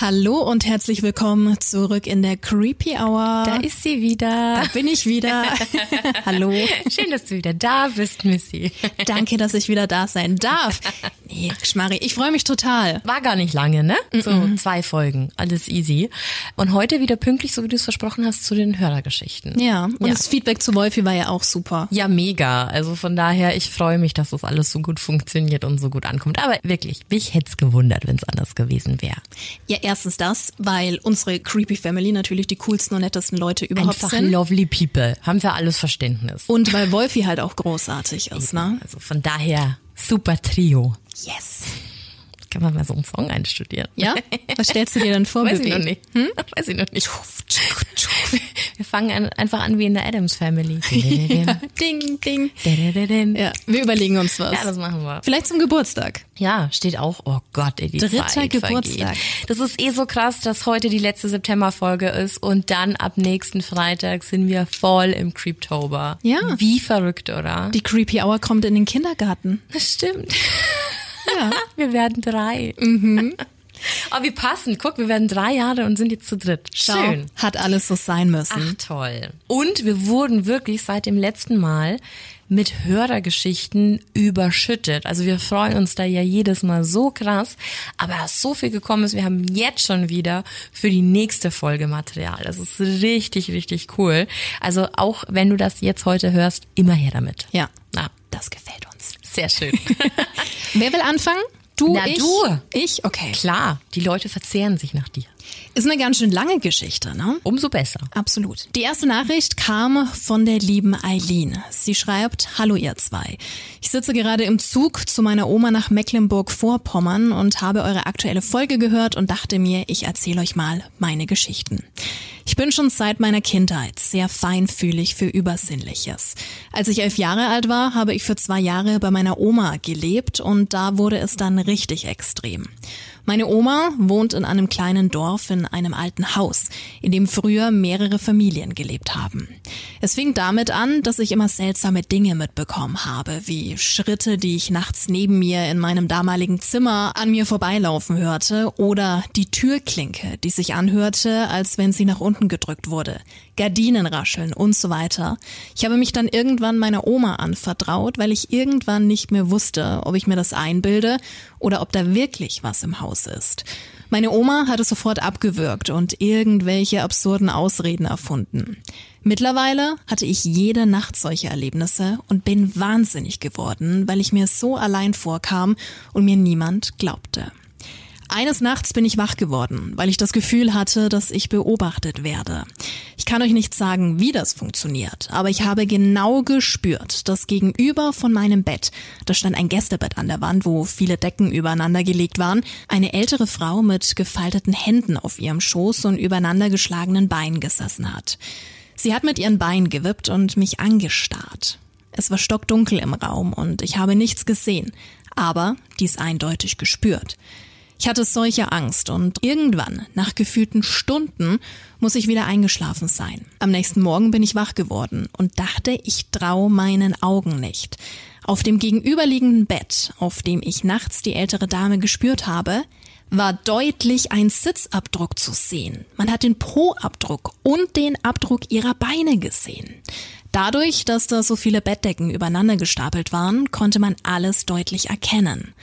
Hallo und herzlich willkommen zurück in der Creepy Hour. Da ist sie wieder. Da bin ich wieder. Hallo. Schön, dass du wieder da bist, Missy. Danke, dass ich wieder da sein darf. Nee, Schmarri, ich freue mich total. War gar nicht lange, ne? So zwei Folgen, alles easy. Und heute wieder pünktlich, so wie du es versprochen hast, zu den Hörergeschichten. Ja, und Ja. das Feedback zu Wolfi war ja auch super. Ja, mega. Also von daher, ich freue mich, dass das alles so gut funktioniert und so gut ankommt. Aber wirklich, mich hätte es gewundert, wenn es anders gewesen wäre. Ja, erstens das, weil unsere Creepy Family natürlich die coolsten und nettesten Leute überhaupt Einfach sind. lovely people. Haben wir alles Verständnis. Und weil Wolfi halt auch großartig ist, ne? Also von daher, super Trio. Yes. Kann man mal so einen Song einstudieren. Ja? Was stellst du dir denn vor, Weiß ich Bibi? noch nicht. Hm? Weiß ich noch nicht. Wir fangen an, einfach an wie in der Adams Family. Ding, ding. ja, Ja, wir überlegen uns was. das machen wir. Vielleicht zum Geburtstag. Ja, steht auch, oh Gott, ey, die Dritter Zeit Geburtstag. Vergeht. Das ist eh so krass, dass heute die letzte Septemberfolge ist und dann ab nächsten Freitag sind wir voll im Creeptober. Ja. Wie verrückt, oder? Die Creepy Hour kommt in den Kindergarten. das stimmt. Ja. Wir werden drei. Mhm. Aber wir passen. Guck, wir werden drei Jahre und sind jetzt zu dritt. Schau, Schön. Hat alles so sein müssen. Ach toll. Und wir wurden wirklich seit dem letzten Mal mit Hörergeschichten überschüttet. Also wir freuen uns da ja jedes Mal so krass, aber dass so viel gekommen ist, wir haben jetzt schon wieder für die nächste Folge Material. Das ist richtig, richtig cool. Also auch wenn du das jetzt heute hörst, immer her damit. Ja, Na, das gefällt uns. Sehr schön. Wer will anfangen? Du, Na, ich? du. Ich? Okay. Klar, die Leute verzehren sich nach dir. Ist eine ganz schön lange Geschichte, ne? Umso besser. Absolut. Die erste Nachricht kam von der lieben Eileen. Sie schreibt, Hallo ihr zwei. Ich sitze gerade im Zug zu meiner Oma nach Mecklenburg-Vorpommern und habe eure aktuelle Folge gehört und dachte mir, ich erzähle euch mal meine Geschichten. Ich bin schon seit meiner Kindheit sehr feinfühlig für Übersinnliches. Als ich elf Jahre alt war, habe ich für zwei Jahre bei meiner Oma gelebt und da wurde es dann richtig extrem. Meine Oma wohnt in einem kleinen Dorf in einem alten Haus, in dem früher mehrere Familien gelebt haben. Es fing damit an, dass ich immer seltsame Dinge mitbekommen habe, wie Schritte, die ich nachts neben mir in meinem damaligen Zimmer an mir vorbeilaufen hörte oder die Türklinke, die sich anhörte, als wenn sie nach unten gedrückt wurde, Gardinen rascheln und so weiter. Ich habe mich dann irgendwann meiner Oma anvertraut, weil ich irgendwann nicht mehr wusste, ob ich mir das einbilde oder ob da wirklich was im Haus ist. Meine Oma hat es sofort abgewürgt und irgendwelche absurden Ausreden erfunden. Mittlerweile hatte ich jede Nacht solche Erlebnisse und bin wahnsinnig geworden, weil ich mir so allein vorkam und mir niemand glaubte. Eines Nachts bin ich wach geworden, weil ich das Gefühl hatte, dass ich beobachtet werde. Ich kann euch nicht sagen, wie das funktioniert, aber ich habe genau gespürt, dass gegenüber von meinem Bett, da stand ein Gästebett an der Wand, wo viele Decken übereinander gelegt waren, eine ältere Frau mit gefalteten Händen auf ihrem Schoß und übereinander geschlagenen Beinen gesessen hat. Sie hat mit ihren Beinen gewippt und mich angestarrt. Es war stockdunkel im Raum und ich habe nichts gesehen, aber dies eindeutig gespürt. Ich hatte solche Angst und irgendwann, nach gefühlten Stunden, muss ich wieder eingeschlafen sein. Am nächsten Morgen bin ich wach geworden und dachte, ich trau meinen Augen nicht. Auf dem gegenüberliegenden Bett, auf dem ich nachts die ältere Dame gespürt habe, war deutlich ein Sitzabdruck zu sehen. Man hat den Po-Abdruck und den Abdruck ihrer Beine gesehen. Dadurch, dass da so viele Bettdecken übereinander gestapelt waren, konnte man alles deutlich erkennen.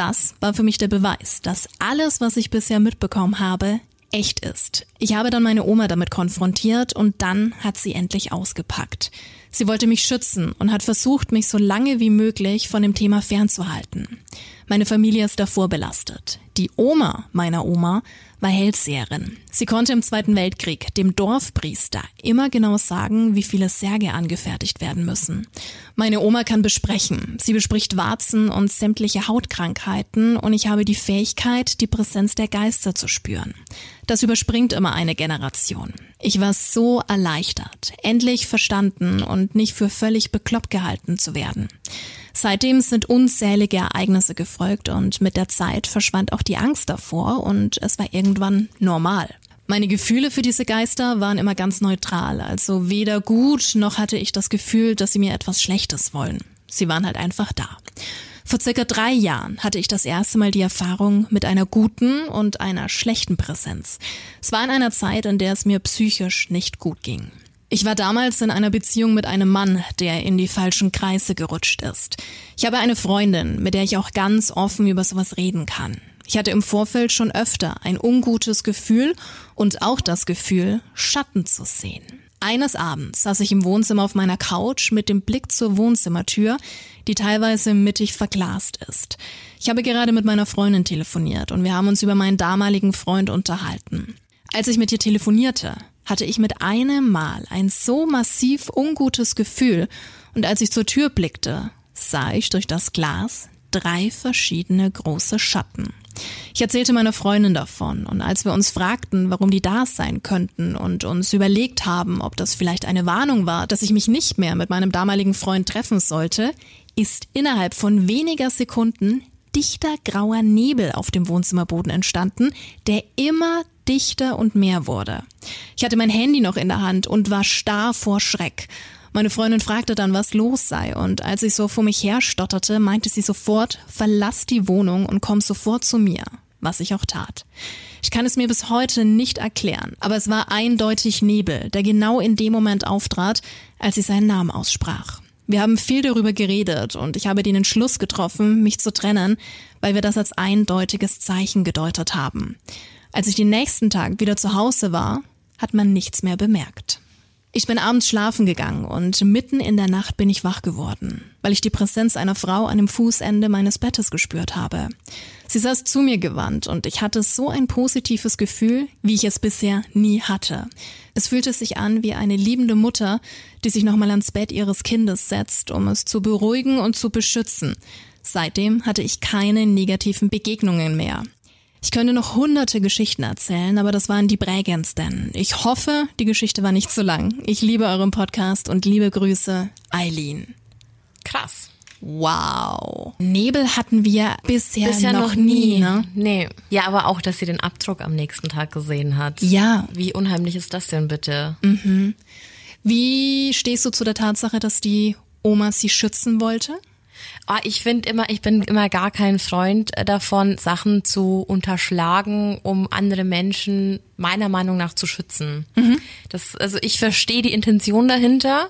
Das war für mich der Beweis, dass alles, was ich bisher mitbekommen habe, echt ist. Ich habe dann meine Oma damit konfrontiert und dann hat sie endlich ausgepackt. Sie wollte mich schützen und hat versucht, mich so lange wie möglich von dem Thema fernzuhalten. Meine Familie ist davor belastet. Die Oma meiner Oma war Hellseherin. Sie konnte im Zweiten Weltkrieg dem Dorfpriester immer genau sagen, wie viele Särge angefertigt werden müssen. Meine Oma kann besprechen. Sie bespricht Warzen und sämtliche Hautkrankheiten und ich habe die Fähigkeit, die Präsenz der Geister zu spüren. Das überspringt immer eine Generation. Ich war so erleichtert, endlich verstanden und nicht für völlig bekloppt gehalten zu werden. Seitdem sind unzählige Ereignisse gefolgt und mit der Zeit verschwand auch die Angst davor und es war irgendwann normal. Meine Gefühle für diese Geister waren immer ganz neutral, also weder gut noch hatte ich das Gefühl, dass sie mir etwas Schlechtes wollen. Sie waren halt einfach da. Vor circa drei Jahren hatte ich das erste Mal die Erfahrung mit einer guten und einer schlechten Präsenz. Es war in einer Zeit, in der es mir psychisch nicht gut ging. Ich war damals in einer Beziehung mit einem Mann, der in die falschen Kreise gerutscht ist. Ich habe eine Freundin, mit der ich auch ganz offen über sowas reden kann. Ich hatte im Vorfeld schon öfter ein ungutes Gefühl und auch das Gefühl, Schatten zu sehen. Eines Abends saß ich im Wohnzimmer auf meiner Couch mit dem Blick zur Wohnzimmertür, die teilweise mittig verglast ist. Ich habe gerade mit meiner Freundin telefoniert und wir haben uns über meinen damaligen Freund unterhalten. Als ich mit ihr telefonierte, hatte ich mit einem Mal ein so massiv ungutes Gefühl und als ich zur Tür blickte, sah ich durch das Glas drei verschiedene große Schatten. Ich erzählte meiner Freundin davon und als wir uns fragten, warum die da sein könnten und uns überlegt haben, ob das vielleicht eine Warnung war, dass ich mich nicht mehr mit meinem damaligen Freund treffen sollte, ist innerhalb von weniger Sekunden dichter grauer Nebel auf dem Wohnzimmerboden entstanden, der immer dichter und mehr wurde. Ich hatte mein Handy noch in der Hand und war starr vor Schreck. Meine Freundin fragte dann, was los sei, und als ich so vor mich her stotterte, meinte sie sofort, verlass die Wohnung und komm sofort zu mir, was ich auch tat. Ich kann es mir bis heute nicht erklären, aber es war eindeutig Nebel, der genau in dem Moment auftrat, als sie seinen Namen aussprach. Wir haben viel darüber geredet und ich habe den Entschluss getroffen, mich zu trennen, weil wir das als eindeutiges Zeichen gedeutet haben. Als ich den nächsten Tag wieder zu Hause war, hat man nichts mehr bemerkt. Ich bin abends schlafen gegangen und mitten in der Nacht bin ich wach geworden, weil ich die Präsenz einer Frau an dem Fußende meines Bettes gespürt habe. Sie saß zu mir gewandt und ich hatte so ein positives Gefühl, wie ich es bisher nie hatte. Es fühlte sich an wie eine liebende Mutter, die sich nochmal ans Bett ihres Kindes setzt, um es zu beruhigen und zu beschützen. Seitdem hatte ich keine negativen Begegnungen mehr. Ich könnte noch hunderte Geschichten erzählen, aber das waren die prägendsten. Ich hoffe, die Geschichte war nicht zu lang. Ich liebe euren Podcast und liebe Grüße, Eileen. Krass. Wow. Nebel hatten wir bisher, Bisher noch, nie. Ne? Nee. Ja, aber auch, dass sie den Abdruck am nächsten Tag gesehen hat. Ja. Wie unheimlich ist das denn bitte? Wie stehst du zu der Tatsache, dass die Oma sie schützen wollte? Oh, ich finde immer, ich bin immer gar kein Freund äh, davon, Sachen zu unterschlagen, um andere Menschen meiner Meinung nach zu schützen. Das, also ich verstehe die Intention dahinter.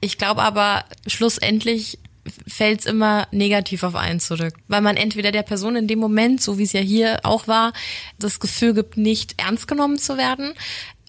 Ich glaube aber schlussendlich fällt es immer negativ auf einen zurück, weil man entweder der Person in dem Moment, so wie es ja hier auch war, das Gefühl gibt, nicht ernst genommen zu werden.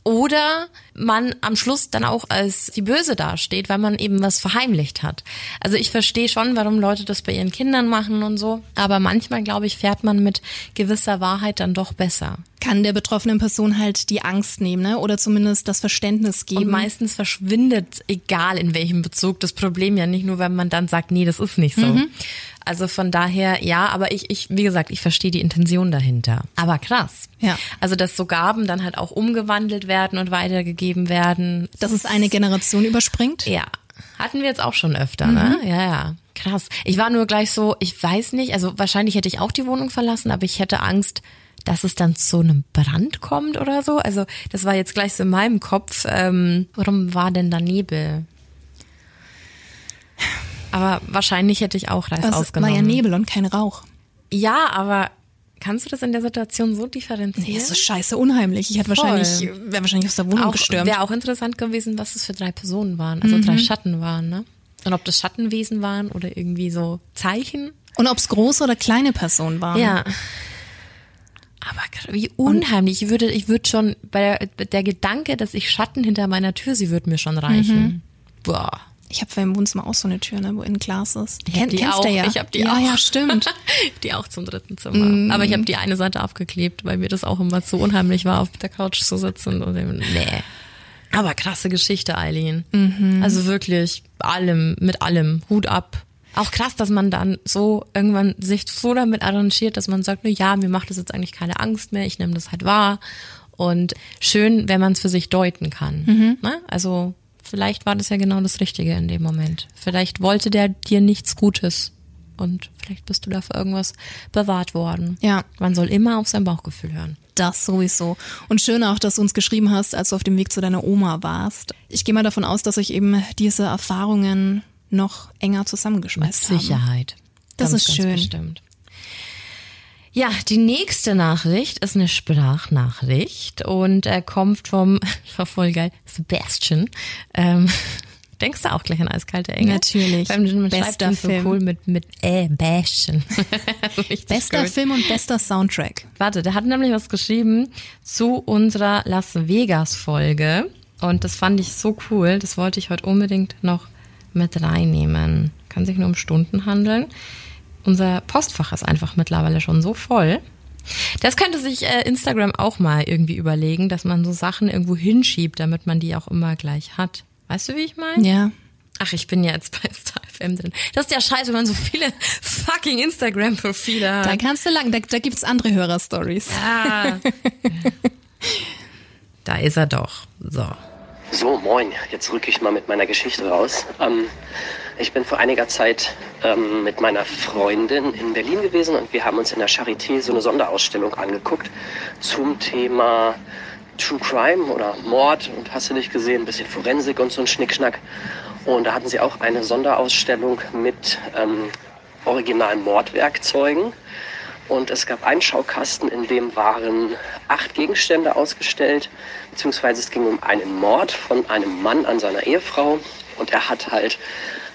Oder man am Schluss dann auch als die Böse dasteht, weil man eben was verheimlicht hat. Also ich verstehe schon, warum Leute das bei ihren Kindern machen und so. Aber manchmal, glaube ich, fährt man mit gewisser Wahrheit dann doch besser. Kann der betroffenen Person halt die Angst nehmen, ne? Oder zumindest das Verständnis geben. Und meistens verschwindet, egal in welchem Bezug, das Problem ja nicht nur, wenn man dann sagt, nee, das ist nicht so. Also von daher, ja, aber ich, ich, wie gesagt, ich verstehe die Intention dahinter. Aber krass. Ja. Also, dass so Gaben dann halt auch umgewandelt werden und weitergegeben werden. dass es eine Generation überspringt? Ja. Hatten wir jetzt auch schon öfter, ne? Ja, ja. Krass. Ich war nur gleich so, ich weiß nicht, also wahrscheinlich hätte ich auch die Wohnung verlassen, aber ich hätte Angst, dass es dann zu einem Brand kommt oder so. Also das war jetzt gleich so in meinem Kopf. Ähm, warum war denn da Nebel? Aber wahrscheinlich hätte ich auch Reis Das war ausgenommen. ja Nebel und kein Rauch. Ja, aber kannst du das in der Situation so differenzieren? Nee, es ist scheiße unheimlich. Ich hätte wahrscheinlich, wäre wahrscheinlich aus der Wohnung auch, gestürmt. Wäre auch interessant gewesen, was es für drei Personen waren, also drei Schatten waren, ne? Und ob das Schattenwesen waren oder irgendwie so Zeichen. Und ob es große oder kleine Personen waren. Ja. Aber wie unheimlich. Ich würde, ich würde schon, bei der, der Gedanke, dass ich Schatten hinter meiner Tür, sie würde mir schon reichen. Boah. Ich habe im Wohnzimmer auch so eine Tür, ne, wo innen Glas ist. Ich hab die kennst auch. du ja. Ich hab die ja, auch. Ja, stimmt. die auch zum dritten Zimmer. Aber ich habe die eine Seite abgeklebt, weil mir das auch immer zu unheimlich war, auf der Couch zu sitzen. Und eben, nee. Aber krasse Geschichte, Eileen. Also wirklich allem, mit allem, Hut ab. Auch krass, dass man dann so irgendwann sich so damit arrangiert, dass man sagt, na ja, mir macht das jetzt eigentlich keine Angst mehr, ich nehme das halt wahr. Und schön, wenn man es für sich deuten kann. Ne? Also vielleicht war das ja genau das Richtige in dem Moment. Vielleicht wollte der dir nichts Gutes. und vielleicht bist du dafür irgendwas bewahrt worden. Ja. Man soll immer auf sein Bauchgefühl hören. Das sowieso. Und schön auch, dass du uns geschrieben hast, als du auf dem Weg zu deiner Oma warst. Ich gehe mal davon aus, dass euch eben diese Erfahrungen noch enger zusammengeschmeißt haben. Sicherheit. Das ganz, ist ganz schön. Bestimmt. Ja, die nächste Nachricht ist eine Sprachnachricht und äh, kommt vom, war voll geil, Sebastian. Ähm, denkst du auch gleich an Eiskalte Engel? Natürlich. Beim man Bester schreibt so Film. cool mit, mit äh, Bäschen. Bester gut. Film und bester Soundtrack. Warte, der hat nämlich was geschrieben zu unserer Las Vegas Folge und das fand ich so cool, das wollte ich heute unbedingt noch mit reinnehmen. Kann sich nur um Stunden handeln. Unser Postfach ist einfach mittlerweile schon so voll. Das könnte sich äh, Instagram auch mal irgendwie überlegen, dass man so Sachen irgendwo hinschiebt, damit man die auch immer gleich hat. Weißt du, wie ich meine? Ja. Ach, ich bin ja jetzt bei StarFM drin. Das ist ja scheiße, wenn man so viele fucking Instagram-Profile hat. Da kannst du lang, da, da gibt's andere Hörerstories. Ah. da ist er doch. So. So, moin. Jetzt rücke ich mal mit meiner Geschichte raus. Ähm, ich bin vor einiger Zeit ähm, mit meiner Freundin in Berlin gewesen und wir haben uns in der Charité so eine Sonderausstellung angeguckt zum Thema True Crime oder Mord und hast du nicht gesehen, ein bisschen Forensik und so ein Schnickschnack. Und da hatten sie auch eine Sonderausstellung mit ähm, originalen Mordwerkzeugen. Und es gab einen Schaukasten, in dem waren acht Gegenstände ausgestellt, beziehungsweise es ging um einen Mord von einem Mann an seiner Ehefrau. Und er hat halt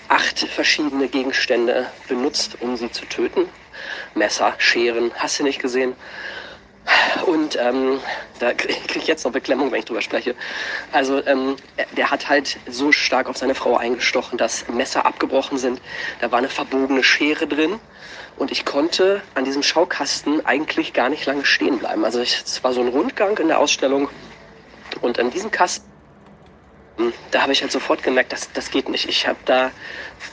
acht verschiedene Gegenstände benutzt, um sie zu töten. Messer, Scheren, hast du nicht gesehen? Und ähm, da kriege ich jetzt noch Beklemmung, wenn ich drüber spreche. Also ähm, der hat halt so stark auf seine Frau eingestochen, dass Messer abgebrochen sind. Da war eine verbogene Schere drin. Und ich konnte an diesem Schaukasten eigentlich gar nicht lange stehen bleiben. Also es war so ein Rundgang in der Ausstellung. Und an diesem Kasten, da habe ich halt sofort gemerkt, das, das geht nicht. Ich habe da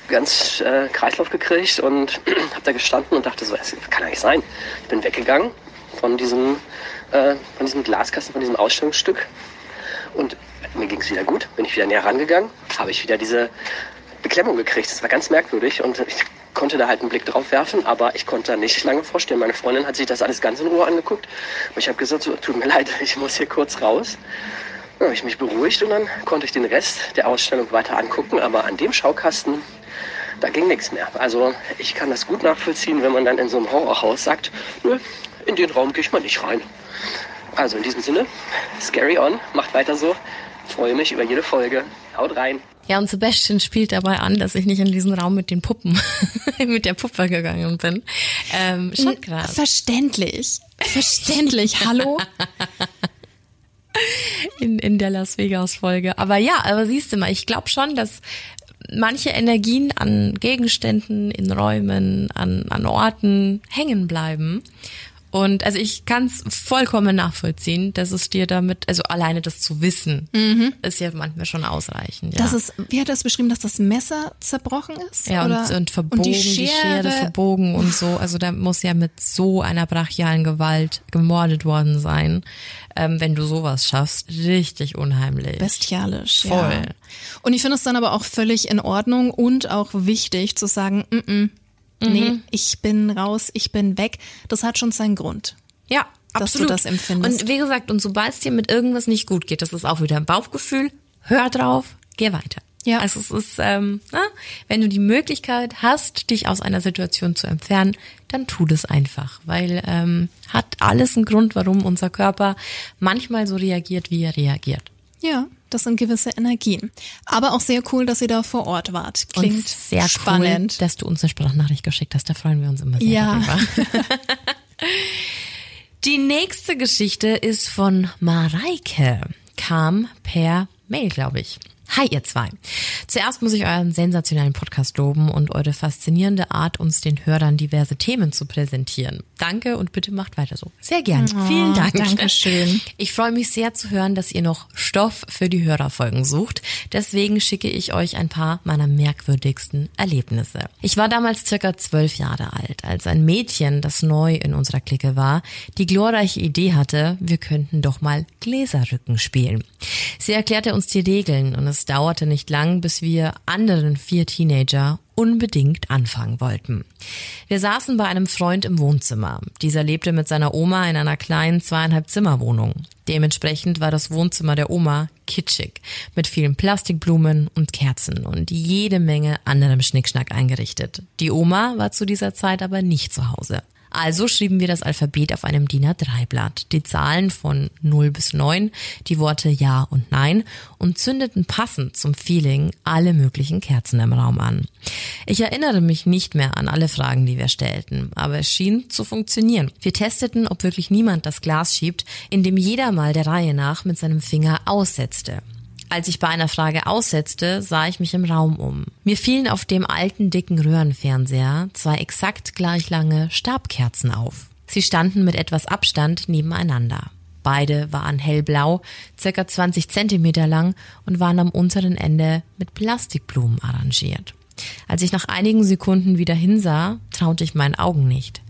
ganz äh, Kreislauf gekriegt und habe da gestanden und dachte so, das kann nicht sein. Ich bin weggegangen von diesem, äh, von diesem Glaskasten, von diesem Ausstellungsstück. Und mir ging es wieder gut. Bin ich wieder näher rangegangen, habe ich wieder diese Beklemmung gekriegt. Das war ganz merkwürdig und ich konnte da halt einen Blick drauf werfen, aber ich konnte da nicht lange vorstellen. Meine Freundin hat sich das alles ganz in Ruhe angeguckt. Und ich habe gesagt, so, tut mir leid, ich muss hier kurz raus. Dann habe ich mich beruhigt und dann konnte ich den Rest der Ausstellung weiter angucken. Aber an dem Schaukasten, da ging nichts mehr. Also ich kann das gut nachvollziehen, wenn man dann in so einem Horrorhaus sagt, nö, in den Raum gehe ich mal nicht rein. Also in diesem Sinne, scary on, macht weiter so. Freue mich über jede Folge. Haut rein. Ja, und Sebastian spielt dabei an, dass ich nicht in diesen Raum mit den Puppen, mit der Puppe gegangen bin. Ähm, schon krass. Verständlich. Verständlich. Hallo? in, in der Las Vegas Folge. Aber ja, aber siehst du mal, ich glaube schon, dass manche Energien an Gegenständen, in Räumen, an, an Orten hängen bleiben. Und also ich kann es vollkommen nachvollziehen, dass es dir damit, also alleine das zu wissen, ist ja manchmal schon ausreichend. Ja. Das ist, wie hat er es beschrieben, dass das Messer zerbrochen ist? Ja, Oder? und, und verbogen, die die, Schere, Schere verbogen und so. Also da muss ja mit so einer brachialen Gewalt gemordet worden sein. Ähm, wenn du sowas schaffst, richtig unheimlich. bestialisch. Voll. Ja. Und ich finde es dann aber auch völlig in Ordnung und auch wichtig zu sagen, mm -mm, nee, ich bin raus, ich bin weg. Das hat schon seinen Grund. Ja, Dass du absolut. das empfindest. Und wie gesagt, und sobald es dir mit irgendwas nicht gut geht, das ist auch wieder ein Bauchgefühl, hör drauf, geh weiter. Ja. Also es ist, ähm, na, wenn du die Möglichkeit hast, dich aus einer Situation zu entfernen, dann tu das einfach, weil ähm, hat alles einen Grund, warum unser Körper manchmal so reagiert, wie er reagiert. Ja, das sind gewisse Energien. Aber auch sehr cool, dass ihr da vor Ort wart. Klingt und sehr spannend. cool, dass du uns eine Sprachnachricht geschickt hast. Da freuen wir uns immer sehr Ja. darüber. Die nächste Geschichte ist von Mareike. Kam per Mail, glaube ich. Hi, ihr zwei. Zuerst muss ich euren sensationellen Podcast loben und eure faszinierende Art, uns den Hörern diverse Themen zu präsentieren. Danke und bitte macht weiter so. Sehr gern. Vielen Dank. Dankeschön. Ich freue mich sehr zu hören, dass ihr noch Stoff für die Hörerfolgen sucht. Deswegen schicke ich euch ein paar meiner merkwürdigsten Erlebnisse. Ich war damals circa zwölf Jahre alt, als ein Mädchen, das neu in unserer Clique war, die glorreiche Idee hatte, wir könnten doch mal Gläserrücken spielen. Sie erklärte uns die Regeln und es dauerte nicht lang, bis wir anderen vier Teenager unbedingt anfangen wollten. Wir saßen bei einem Freund im Wohnzimmer. Dieser lebte mit seiner Oma in einer kleinen zweieinhalb Zimmerwohnung. Dementsprechend war das Wohnzimmer der Oma kitschig, mit vielen Plastikblumen und Kerzen und jede Menge anderem Schnickschnack eingerichtet. Die Oma war zu dieser Zeit aber nicht zu Hause. Also schrieben wir das Alphabet auf einem DIN A3-Blatt, die Zahlen von 0 bis 9, die Worte Ja und Nein und zündeten passend zum Feeling alle möglichen Kerzen im Raum an. Ich erinnere mich nicht mehr an alle Fragen, die wir stellten, aber es schien zu funktionieren. Wir testeten, ob wirklich niemand das Glas schiebt, indem jeder mal der Reihe nach mit seinem Finger aussetzte. Als ich bei einer Frage aussetzte, sah ich mich im Raum um. Mir fielen auf dem alten dicken Röhrenfernseher zwei exakt gleich lange Stabkerzen auf. Sie standen mit etwas Abstand nebeneinander. Beide waren hellblau, circa 20 Zentimeter lang und waren am unteren Ende mit Plastikblumen arrangiert. Als ich nach einigen Sekunden wieder hinsah, traute ich meinen Augen nicht.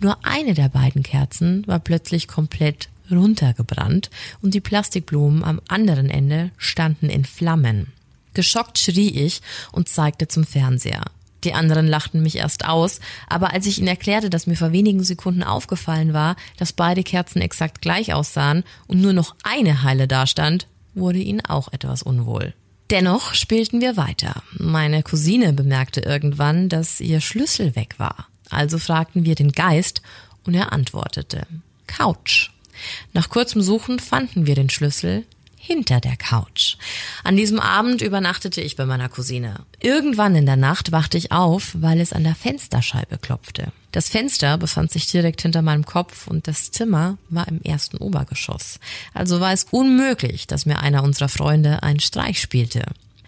Nur eine der beiden Kerzen war plötzlich komplett runtergebrannt und die Plastikblumen am anderen Ende standen in Flammen. Geschockt schrie ich und zeigte zum Fernseher. Die anderen lachten mich erst aus, aber als ich ihnen erklärte, dass mir vor wenigen Sekunden aufgefallen war, dass beide Kerzen exakt gleich aussahen und nur noch eine heile dastand, wurde ihnen auch etwas unwohl. Dennoch spielten wir weiter. Meine Cousine bemerkte irgendwann, dass ihr Schlüssel weg war. Also fragten wir den Geist und er antwortete Couch. Nach kurzem Suchen fanden wir den Schlüssel hinter der Couch. An diesem Abend übernachtete ich bei meiner Cousine. Irgendwann in der Nacht wachte ich auf, weil es an der Fensterscheibe klopfte. Das Fenster befand sich direkt hinter meinem Kopf und das Zimmer war im ersten Obergeschoss. Also war es unmöglich, dass mir einer unserer Freunde einen Streich spielte.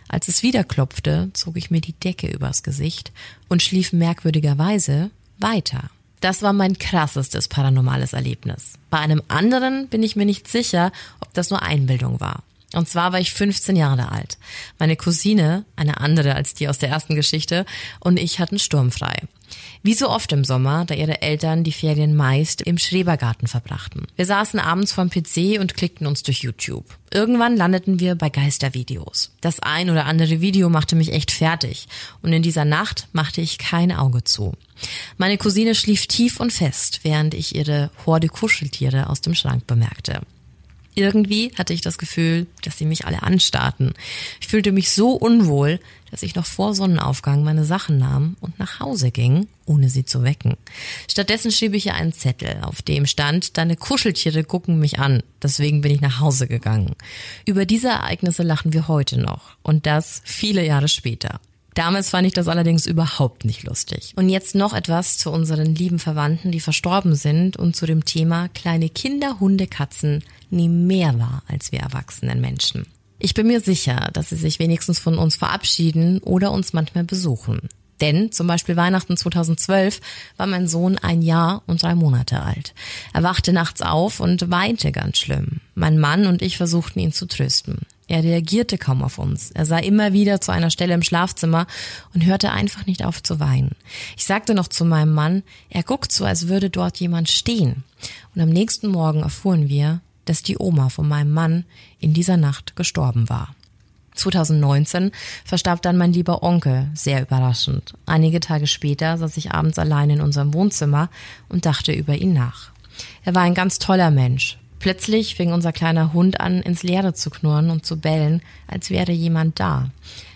Als es wieder klopfte, zog ich mir die Decke übers Gesicht und schlief merkwürdigerweise weiter. Das war mein krassestes paranormales Erlebnis. Bei einem anderen bin ich mir nicht sicher, ob das nur Einbildung war. Und zwar war ich 15 Jahre alt. Meine Cousine, eine andere als die aus der ersten Geschichte, und ich hatten sturmfrei. Wie so oft im Sommer, da ihre Eltern die Ferien meist im Schrebergarten verbrachten. Wir saßen abends vorm PC und klickten uns durch YouTube. Irgendwann landeten wir bei Geistervideos. Das ein oder andere Video machte mich echt fertig und in dieser Nacht machte ich kein Auge zu. Meine Cousine schlief tief und fest, während ich ihre Horde Kuscheltiere aus dem Schrank bemerkte. Irgendwie hatte ich das Gefühl, dass sie mich alle anstarrten. Ich fühlte mich so unwohl, dass ich noch vor Sonnenaufgang meine Sachen nahm und nach Hause ging, ohne sie zu wecken. Stattdessen schrieb ich ihr einen Zettel, auf dem stand, deine Kuscheltiere gucken mich an. Deswegen bin ich nach Hause gegangen. Über diese Ereignisse lachen wir heute noch. Und das viele Jahre später. Damals fand ich das allerdings überhaupt nicht lustig. Und jetzt noch etwas zu unseren lieben Verwandten, die verstorben sind und zu dem Thema kleine Kinder, Hunde, Katzen nehmen mehr wahr als wir erwachsenen Menschen. Ich bin mir sicher, dass sie sich wenigstens von uns verabschieden oder uns manchmal besuchen. Denn zum Beispiel Weihnachten 2012 war mein Sohn ein Jahr und drei Monate alt. Er wachte nachts auf und weinte ganz schlimm. Mein Mann und ich versuchten ihn zu trösten. Er reagierte kaum auf uns. Er sah immer wieder zu einer Stelle im Schlafzimmer und hörte einfach nicht auf zu weinen. Ich sagte noch zu meinem Mann, er guckt so, als würde dort jemand stehen. Und am nächsten Morgen erfuhren wir, dass die Oma von meinem Mann in dieser Nacht gestorben war. 2019 verstarb dann mein lieber Onkel, sehr überraschend. Einige Tage später saß ich abends allein in unserem Wohnzimmer und dachte über ihn nach. Er war ein ganz toller Mensch, Plötzlich fing unser kleiner Hund an, ins Leere zu knurren und zu bellen, als wäre jemand da.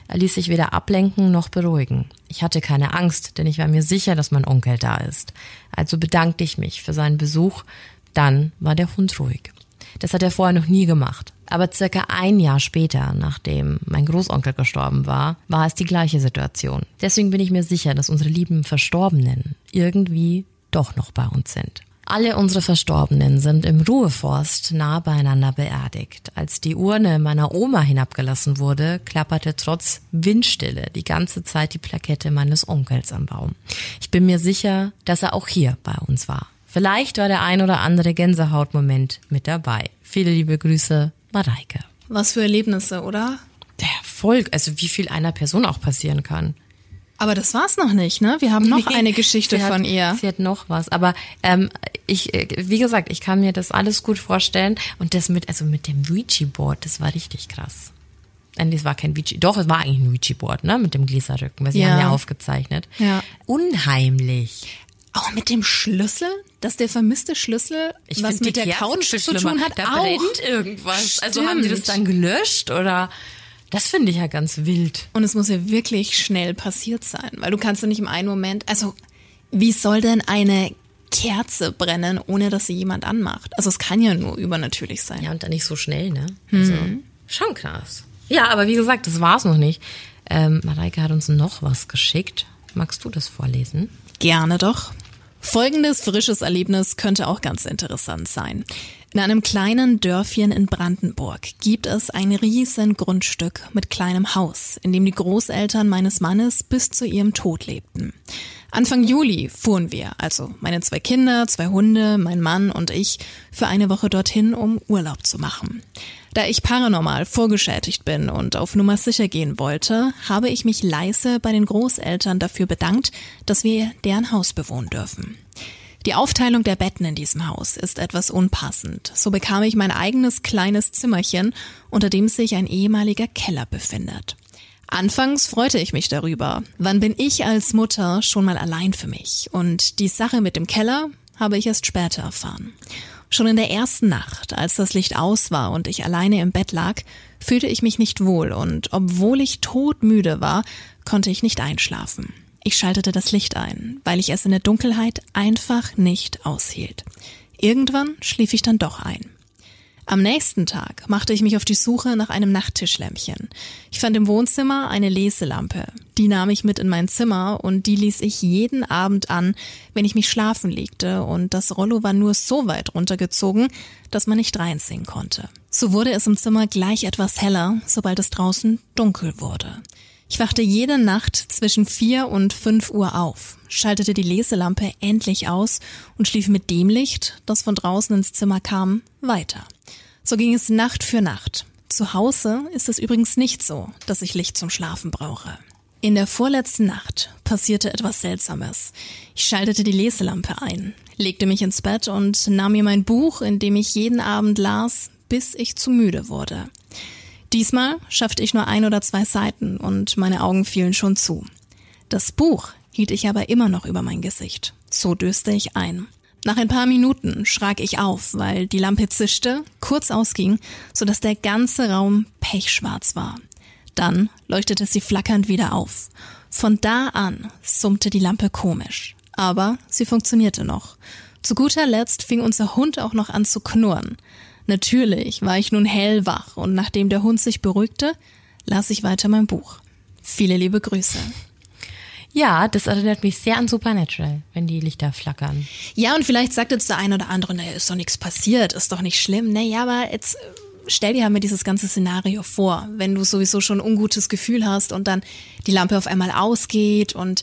Er ließ sich weder ablenken noch beruhigen. Ich hatte keine Angst, denn ich war mir sicher, dass mein Onkel da ist. Also bedankte ich mich für seinen Besuch. Dann war der Hund ruhig. Das hat er vorher noch nie gemacht. Aber circa ein Jahr später, nachdem mein Großonkel gestorben war, war es die gleiche Situation. Deswegen bin ich mir sicher, dass unsere lieben Verstorbenen irgendwie doch noch bei uns sind. Alle unsere Verstorbenen sind im Ruheforst nah beieinander beerdigt. Als die Urne meiner Oma hinabgelassen wurde, klapperte trotz Windstille die ganze Zeit die Plakette meines Onkels am Baum. Ich bin mir sicher, dass er auch hier bei uns war. Vielleicht war der ein oder andere Gänsehautmoment mit dabei. Viele liebe Grüße, Mareike. Was für Erlebnisse, oder? Der Erfolg, also wie viel einer Person auch passieren kann. Aber das war's noch nicht, ne? Wir haben noch nee, eine Geschichte hat, von ihr. Sie hat noch was. Aber ähm, ich, äh, wie gesagt, ich kann mir das alles gut vorstellen. Und das mit, also mit dem Ouija-Board, das war richtig krass. Nein, das war kein Ouija. Doch, es war eigentlich ein Ouija-Board, ne? Mit dem Gläserrücken, weil sie Ja. haben ja aufgezeichnet. Ja. Unheimlich. Auch mit dem Schlüssel, dass der vermisste Schlüssel Ich was mit der Couch zu schlimmer. tun hat. Da auch. brennt irgendwas. Also haben die das Stimmt. dann gelöscht oder? Das finde ich ja ganz wild. Und es muss ja wirklich schnell passiert sein, weil du kannst ja nicht im einen Moment, also wie soll denn eine Kerze brennen, ohne dass sie jemand anmacht? Also es kann ja nur übernatürlich sein. Ja, und dann nicht so schnell, ne? Also, schon krass. Ja, aber wie gesagt, das war's noch nicht. Ähm, Mareike hat uns noch was geschickt. Magst du das vorlesen? Gerne doch. Folgendes frisches Erlebnis könnte auch ganz interessant sein. In einem kleinen Dörfchen in Brandenburg gibt es ein riesen Grundstück mit kleinem Haus, in dem die Großeltern meines Mannes bis zu ihrem Tod lebten. Anfang Juli fuhren wir, also meine zwei Kinder, zwei Hunde, mein Mann und ich, für eine Woche dorthin, um Urlaub zu machen. Da ich paranormal vorgeschädigt bin und auf Nummer sicher gehen wollte, habe ich mich leise bei den Großeltern dafür bedankt, dass wir deren Haus bewohnen dürfen. Die Aufteilung der Betten in diesem Haus ist etwas unpassend. So bekam ich mein eigenes kleines Zimmerchen, unter dem sich ein ehemaliger Keller befindet. Anfangs freute ich mich darüber. Wann bin ich als Mutter schon mal allein für mich? Und die Sache mit dem Keller habe ich erst später erfahren. Schon in der ersten Nacht, als das Licht aus war und ich alleine im Bett lag, fühlte ich mich nicht wohl und obwohl ich todmüde war, konnte ich nicht einschlafen. Ich schaltete das Licht ein, weil ich es in der Dunkelheit einfach nicht aushielt. Irgendwann schlief ich dann doch ein. Am nächsten Tag machte ich mich auf die Suche nach einem Nachttischlämpchen. Ich fand im Wohnzimmer eine Leselampe. Die nahm ich mit in mein Zimmer und die ließ ich jeden Abend an, wenn ich mich schlafen legte und das Rollo war nur so weit runtergezogen, dass man nicht reinsehen konnte. So wurde es im Zimmer gleich etwas heller, sobald es draußen dunkel wurde. Ich wachte jede Nacht zwischen vier und fünf Uhr auf, schaltete die Leselampe endlich aus und schlief mit dem Licht, das von draußen ins Zimmer kam, weiter. So ging es Nacht für Nacht. Zu Hause ist es übrigens nicht so, dass ich Licht zum Schlafen brauche. In der vorletzten Nacht passierte etwas Seltsames. Ich schaltete die Leselampe ein, legte mich ins Bett und nahm mir mein Buch, in dem ich jeden Abend las, bis ich zu müde wurde. Diesmal schaffte ich nur ein oder zwei Seiten und meine Augen fielen schon zu. Das Buch hielt ich aber immer noch über mein Gesicht. So döste ich ein. Nach ein paar Minuten schrak ich auf, weil die Lampe zischte, kurz ausging, sodass der ganze Raum pechschwarz war. Dann leuchtete sie flackernd wieder auf. Von da an summte die Lampe komisch. Aber sie funktionierte noch. Zu guter Letzt fing unser Hund auch noch an zu knurren. Natürlich war ich nun hellwach und nachdem der Hund sich beruhigte, las ich weiter mein Buch. Viele liebe Grüße. Ja, das erinnert mich sehr an Supernatural, wenn die Lichter flackern. Ja, und vielleicht sagt jetzt der eine oder andere, naja, ist doch nichts passiert, ist doch nicht schlimm. Naja, aber jetzt äh, stell dir mal dieses ganze Szenario vor, wenn du sowieso schon ein ungutes Gefühl hast und dann die Lampe auf einmal ausgeht und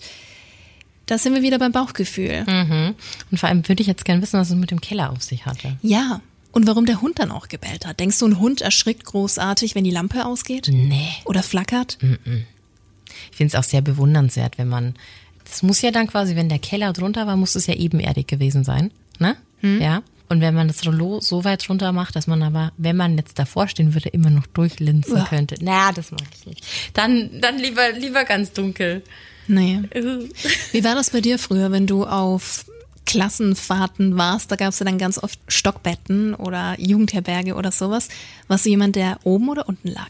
da sind wir wieder beim Bauchgefühl. Mhm. Und vor allem würde ich jetzt gerne wissen, was es mit dem Keller auf sich hatte. Ja. Und warum der Hund dann auch gebellt hat. Denkst du, ein Hund erschrickt großartig, wenn die Lampe ausgeht? Nee. Oder flackert? Ich finde es auch sehr bewundernswert, wenn man. Das muss ja dann quasi, wenn der Keller drunter war, muss es ja ebenerdig gewesen sein. Ne? Ja. Und wenn man das Rollo so weit runter macht, dass man aber, wenn man jetzt davor stehen würde, immer noch durchlinsen Ja. könnte. Na, das mag ich nicht. Dann, dann lieber, lieber ganz dunkel. Nee. Wie war das bei dir früher, wenn du auf Klassenfahrten warst? Da gab es ja dann ganz oft Stockbetten oder Jugendherberge oder sowas. Warst du jemand, der oben oder unten lag?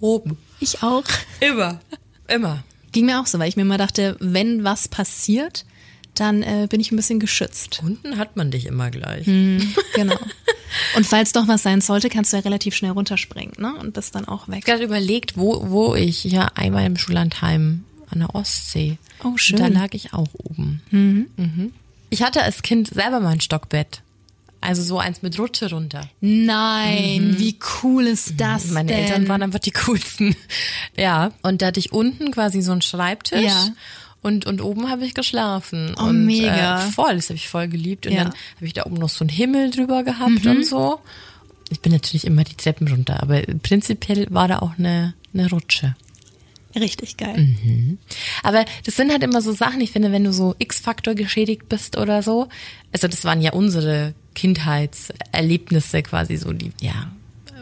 Oben. Ich auch. Immer. Immer. Ging mir auch so, weil ich mir immer dachte, wenn was passiert, dann äh, bin ich ein bisschen geschützt. Unten hat man dich immer gleich. Genau. Und falls doch was sein sollte, kannst du ja relativ schnell runterspringen, ne? Und bist dann auch weg. gerade überlegt, wo, wo ich ja einmal im Schullandheim an der Ostsee. Oh, schön. Und da lag ich auch oben. Mhm. Ich hatte als Kind selber mein Stockbett. Also so eins mit Rutsche runter. Nein, wie cool ist das Meine denn? Eltern waren einfach die coolsten. Ja. Und da hatte ich unten quasi so einen Schreibtisch. Ja. Und, und oben habe ich geschlafen. Oh, und, mega. Äh, voll, das habe ich voll geliebt. Und Ja. Mhm. dann habe ich da oben noch so einen Himmel drüber gehabt und so. Ich bin natürlich immer die Treppen runter, aber prinzipiell war da auch eine, eine Rutsche. Richtig geil. Mhm. Aber das sind halt immer so Sachen, ich finde, wenn du so X-Faktor geschädigt bist oder so, also das waren ja unsere Kindheitserlebnisse quasi so, die, ja,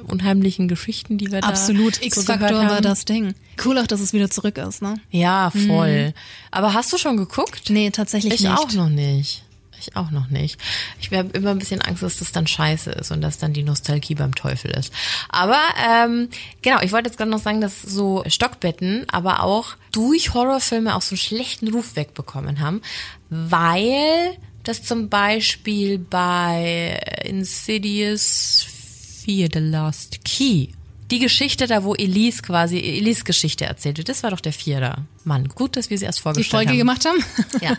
unheimlichen Geschichten, die wir Absolut, da so X-Faktor war das Ding. Cool auch, dass es wieder zurück ist, ne? Ja, voll. Aber hast du schon geguckt? Nee, tatsächlich Ich nicht. auch noch nicht. Ich auch noch nicht. Ich habe immer ein bisschen Angst, dass das dann scheiße ist und dass dann die Nostalgie beim Teufel ist. Aber ähm, genau, ich wollte jetzt gerade noch sagen, dass so Stockbetten aber auch durch Horrorfilme auch so einen schlechten Ruf wegbekommen haben, weil das zum Beispiel bei Insidious 4 The Last Key die Geschichte da, wo Elise quasi, Elise Geschichte erzählt wird, das war doch der Vierer. Mann, gut, dass wir sie erst Die vorgestellt Folge haben. gemacht haben? Ja,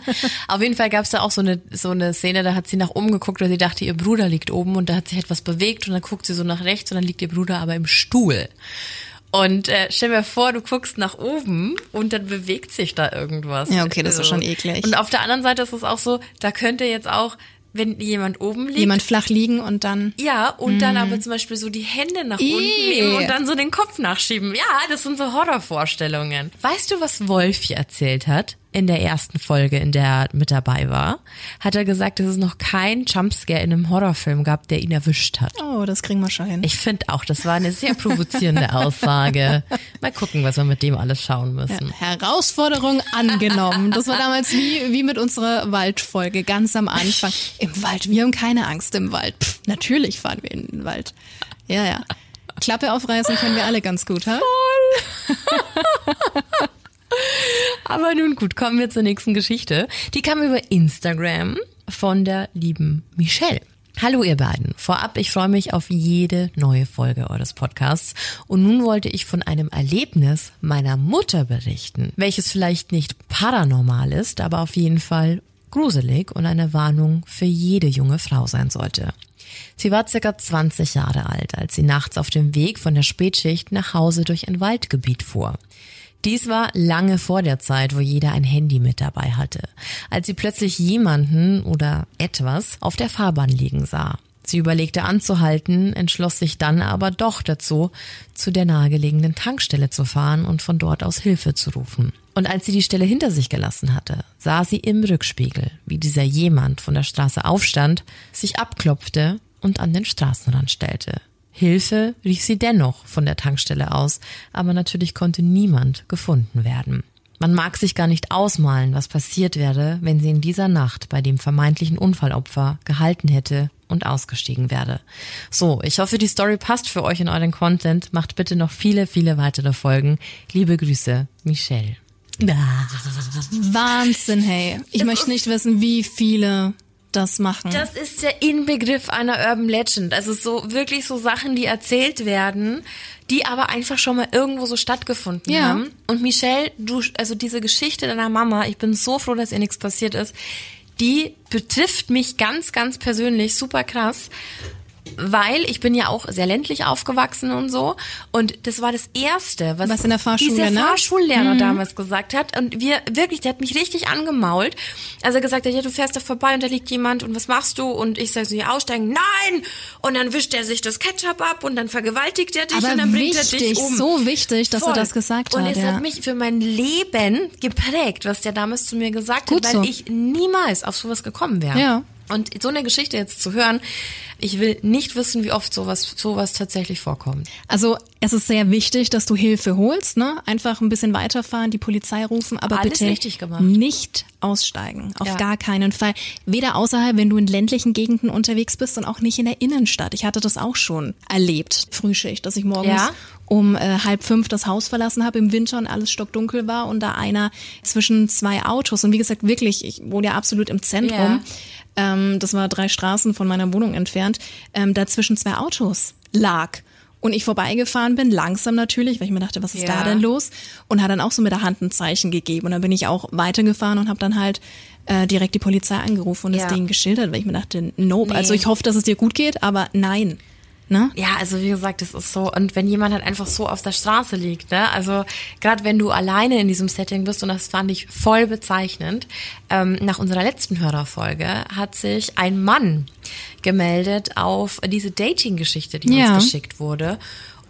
auf jeden Fall gab es da auch so eine so eine Szene, da hat sie nach oben geguckt, weil sie dachte, ihr Bruder liegt oben und da hat sich etwas bewegt und dann guckt sie so nach rechts und dann liegt ihr Bruder aber im Stuhl. Und äh, stell mir vor, du guckst nach oben und dann bewegt sich da irgendwas. Ja, okay, das ist schon eklig. Und auf der anderen Seite ist es auch so, da könnte jetzt auch, wenn jemand oben liegt, Jemand flach liegen und dann. ja, und dann aber zum Beispiel so die Hände nach unten Ih. nehmen und dann so den Kopf nachschieben. Ja, das sind so Horrorvorstellungen. Weißt du, was Wolfi erzählt hat? In der ersten Folge, in der er mit dabei war, hat er gesagt, dass es noch keinen Jumpscare in einem Horrorfilm gab, der ihn erwischt hat. Oh, das kriegen wir schon hin. Ich finde auch, das war eine sehr provozierende Aussage. Mal gucken, was wir mit dem alles schauen müssen. Herausforderung angenommen. Das war damals wie, wie mit unserer Waldfolge, ganz am Anfang. Im Wald, wir haben keine Angst im Wald. Pff, natürlich fahren wir in den Wald. Ja, ja. Klappe aufreißen können wir alle ganz gut, ha? Aber nun gut, kommen wir zur nächsten Geschichte. Die kam über Instagram von der lieben Michelle. Hallo ihr beiden. Vorab, ich freue mich auf jede neue Folge eures Podcasts. Und nun wollte ich von einem Erlebnis meiner Mutter berichten, welches vielleicht nicht paranormal ist, aber auf jeden Fall gruselig und eine Warnung für jede junge Frau sein sollte. Sie war circa 20 Jahre alt, als sie nachts auf dem Weg von der Spätschicht nach Hause durch ein Waldgebiet fuhr. Dies war lange vor der Zeit, wo jeder ein Handy mit dabei hatte, als sie plötzlich jemanden oder etwas auf der Fahrbahn liegen sah. Sie überlegte anzuhalten, entschloss sich dann aber doch dazu, zu der nahegelegenen Tankstelle zu fahren und von dort aus Hilfe zu rufen. Und als sie die Stelle hinter sich gelassen hatte, sah sie im Rückspiegel, wie dieser jemand von der Straße aufstand, sich abklopfte und an den Straßenrand stellte. Hilfe rief sie dennoch von der Tankstelle aus, aber natürlich konnte niemand gefunden werden. Man mag sich gar nicht ausmalen, was passiert wäre, wenn sie in dieser Nacht bei dem vermeintlichen Unfallopfer gehalten hätte und ausgestiegen wäre. So, ich hoffe, die Story passt für euch in euren Content. Macht bitte noch viele, viele weitere Folgen. Liebe Grüße, Michelle. Wahnsinn, hey. Ich möchte nicht wissen, wie viele das machen. Das ist der Inbegriff einer Urban Legend. Also so wirklich so Sachen, die erzählt werden, die aber einfach schon mal irgendwo so stattgefunden Ja. haben. Und Michelle, du, also diese Geschichte deiner Mama, ich bin so froh, dass ihr nichts passiert ist, die betrifft mich ganz, ganz persönlich super krass. Weil ich bin ja auch sehr ländlich aufgewachsen und so. Und das war das Erste, was, Was in der Fahrschule, dieser ne? Fahrschullehrer damals gesagt hat. Und wir wirklich, der hat mich richtig angemault. Also er gesagt hat, ja, du fährst da vorbei und da liegt jemand und was machst du? Und ich sage so, ja, aussteigen. Nein! Und dann wischt er sich das Ketchup ab und dann vergewaltigt er dich Aber und dann bringt er wichtig, dich um. so wichtig, dass er Voll. das gesagt und hat, es ja. hat mich für mein Leben geprägt, was der damals zu mir gesagt Gut hat, weil so. ich niemals auf sowas gekommen wäre. Ja. Und so eine Geschichte jetzt zu hören, ich will nicht wissen, wie oft sowas, sowas tatsächlich vorkommt. Also es ist sehr wichtig, dass du Hilfe holst, ne? Einfach ein bisschen weiterfahren, die Polizei rufen, aber Alles bitte nicht aussteigen. Auf Ja. gar keinen Fall. Weder außerhalb, wenn du in ländlichen Gegenden unterwegs bist und auch nicht in der Innenstadt. Ich hatte das auch schon erlebt, Frühschicht, dass ich morgens Ja. um äh, halb fünf das Haus verlassen habe im Winter und alles stockdunkel war und da einer zwischen zwei Autos und wie gesagt wirklich, ich wohne ja absolut im Zentrum. Ja. Ähm, das war drei Straßen von meiner Wohnung entfernt, ähm, da zwischen zwei Autos lag. Und ich vorbeigefahren bin, langsam natürlich, weil ich mir dachte, was ist Ja. da denn los? Und hat dann auch so mit der Hand ein Zeichen gegeben. Und dann bin ich auch weitergefahren und habe dann halt äh, direkt die Polizei angerufen und Ja. das Ding geschildert, weil ich mir dachte, nope. Nee. Also ich hoffe, dass es dir gut geht, aber nein. Ne? Ja, also wie gesagt, das ist so. Und wenn jemand halt einfach so auf der Straße liegt, ne? Also gerade wenn du alleine in diesem Setting bist, und das fand ich voll bezeichnend, ähm, nach unserer letzten Hörerfolge hat sich ein Mann gemeldet auf diese Dating-Geschichte, die Ja. uns geschickt wurde.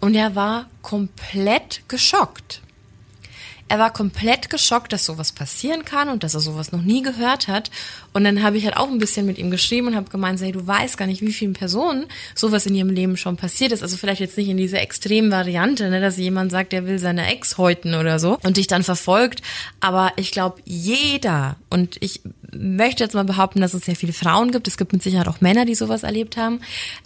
Und er war komplett geschockt. Er war komplett geschockt, dass sowas passieren kann und dass er sowas noch nie gehört hat. Und dann habe ich halt auch ein bisschen mit ihm geschrieben und habe gemeint, hey, du weißt gar nicht, wie vielen Personen sowas in ihrem Leben schon passiert ist. Also vielleicht jetzt nicht in dieser extremen Variante, ne, dass jemand sagt, der will seine Ex häuten oder so und dich dann verfolgt. Aber ich glaube, jeder, und ich möchte jetzt mal behaupten, dass es sehr viele Frauen gibt, es gibt mit Sicherheit auch Männer, die sowas erlebt haben,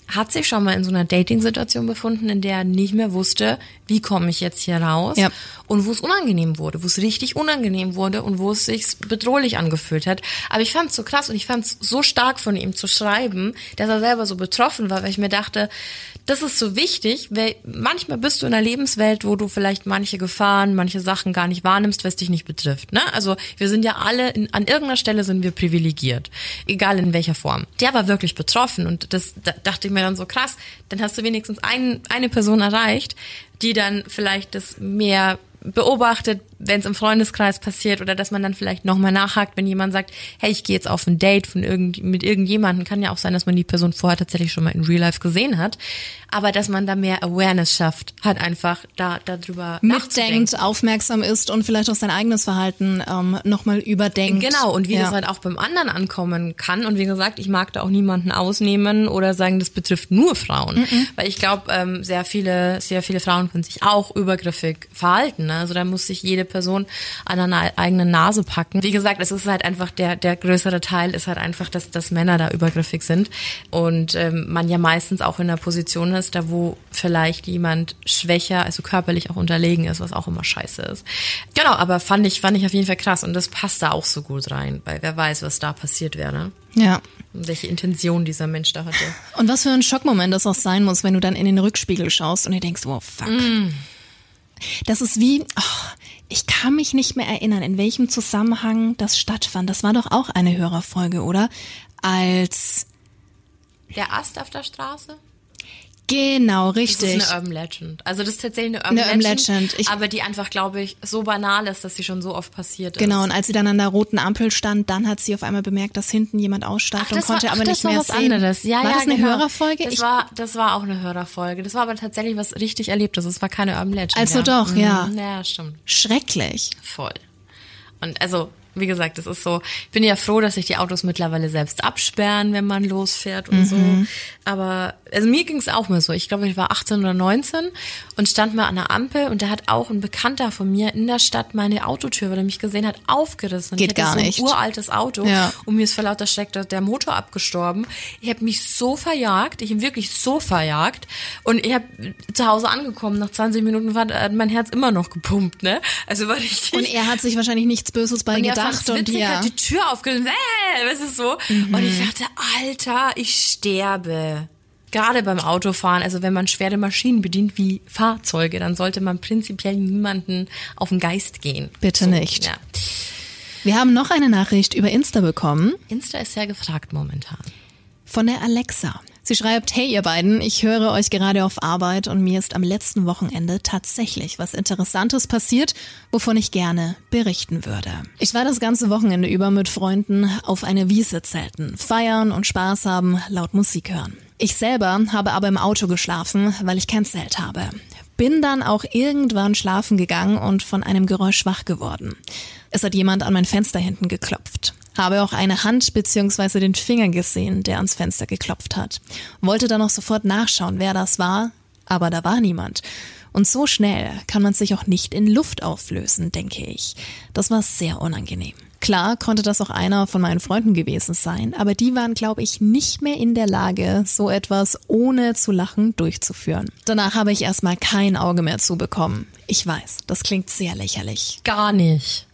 hat sich schon mal in so einer Dating-Situation befunden, in der er nicht mehr wusste, wie komme ich jetzt hier raus Ja. und wo es unangenehm wurde, wo es richtig unangenehm wurde und wo es sich bedrohlich angefühlt hat. Aber ich fand es so krass und ich fand es so stark von ihm zu schreiben, dass er selber so betroffen war, weil ich mir dachte, das ist so wichtig, weil manchmal bist du in einer Lebenswelt, wo du vielleicht manche Gefahren, manche Sachen gar nicht wahrnimmst, was dich nicht betrifft. Ne? Also wir sind ja alle, in, an irgendeiner Stelle sind wir privilegiert, egal in welcher Form. Der war wirklich betroffen und das da dachte ich mir dann so krass, dann hast du wenigstens ein, eine Person erreicht, die dann vielleicht das mehr beobachtet, wenn es im Freundeskreis passiert oder dass man dann vielleicht nochmal nachhakt, wenn jemand sagt, hey, ich gehe jetzt auf ein Date von irgend, mit irgendjemandem, kann ja auch sein, dass man die Person vorher tatsächlich schon mal in Real Life gesehen hat, aber dass man da mehr Awareness schafft, halt einfach da darüber. Mitdenkt, aufmerksam ist und vielleicht auch sein eigenes Verhalten ähm, nochmal überdenkt. Genau, und wie ja. das halt auch beim anderen ankommen kann. Und wie gesagt, ich mag da auch niemanden ausnehmen oder sagen, das betrifft nur Frauen. Mhm. Weil ich glaube, ähm, sehr viele, sehr viele Frauen können sich auch übergriffig verhalten. Ne? Also da muss sich jede Person an einer eigenen Nase packen. Wie gesagt, es ist halt einfach der, der größere Teil ist halt einfach, dass, dass Männer da übergriffig sind. Und ähm, man ja meistens auch in der Position ist, da wo vielleicht jemand schwächer, also körperlich auch unterlegen ist, was auch immer scheiße ist. Genau, aber fand ich, fand ich auf jeden Fall krass und das passt da auch so gut rein, weil wer weiß, was da passiert wäre, ne? Ja. Und welche Intention dieser Mensch da hatte. Und was für ein Schockmoment das auch sein muss, wenn du dann in den Rückspiegel schaust und dir denkst, oh fuck. Das ist wie, oh, ich kann mich nicht mehr erinnern, in welchem Zusammenhang das stattfand. Das war doch auch eine Hörerfolge, oder? Als, Der Ast auf der Straße? Genau, Das richtig. ist eine Urban Legend. Also das ist tatsächlich eine Urban, Eine Urban Legend, Legend. Ich- aber die einfach, glaube ich, so banal ist, dass sie schon so oft passiert ist. Genau, und als sie dann an der roten Ampel stand, dann hat sie auf einmal bemerkt, dass hinten jemand aussteigt und das konnte war, aber ach, nicht das war mehr was sehen. anderes. Ja, war ja, das eine genau. Hörerfolge? Das Ich- war, das war auch eine Hörerfolge. Das war aber tatsächlich was richtig Erlebtes. Es war keine Urban Legend. Also ja. doch, ja. Mhm, Ja, stimmt. Schrecklich. Voll. Und also, wie gesagt, es ist so, ich bin ja froh, dass sich die Autos mittlerweile selbst absperren, wenn man losfährt und so. Aber also mir ging es auch mal so. Ich glaube, ich war 18 oder 19 und stand mal an der Ampel und da hat auch ein Bekannter von mir in der Stadt meine Autotür, weil er mich gesehen hat, aufgerissen. Geht ich gar so ein nicht. uraltes Auto Ja. und mir ist vor lauter Schreck der- Motor abgestorben. Ich habe mich so verjagt, ich bin wirklich so verjagt und ich habe zu Hause angekommen, nach 20 Minuten war mein Herz immer noch gepumpt, ne? Also war richtig Und er hat sich wahrscheinlich nichts Böses bei und gedacht fand's und witzig, ja. hat die Tür aufgerissen, äh, was ist so? Und ich dachte, Alter, ich sterbe. Gerade beim Autofahren, also wenn man schwere Maschinen bedient wie Fahrzeuge, dann sollte man prinzipiell niemanden auf den Geist gehen. Bitte nicht. Ja. Wir haben noch eine Nachricht über Insta bekommen Insta ist sehr gefragt momentan. von der Alexa. Sie schreibt, hey ihr beiden, ich höre euch gerade auf Arbeit und mir ist am letzten Wochenende tatsächlich was Interessantes passiert, wovon ich gerne berichten würde. Ich war das ganze Wochenende über mit Freunden auf eine Wiese zelten, feiern und Spaß haben, laut Musik hören. Ich selber habe aber im Auto geschlafen, weil ich kein Zelt habe. Bin dann auch irgendwann schlafen gegangen und von einem Geräusch wach geworden. Es hat jemand an mein Fenster hinten geklopft. Habe auch eine Hand bzw. den Finger gesehen, der ans Fenster geklopft hat. Wollte dann auch sofort nachschauen, wer das war, aber da war niemand. Und so schnell kann man sich auch nicht in Luft auflösen, denke ich. Das war sehr unangenehm. Klar konnte das auch einer von meinen Freunden gewesen sein, aber die waren, glaube ich, nicht mehr in der Lage, so etwas ohne zu lachen durchzuführen. Danach habe ich erstmal kein Auge mehr zubekommen. Ich weiß, das klingt sehr lächerlich. Gar nicht.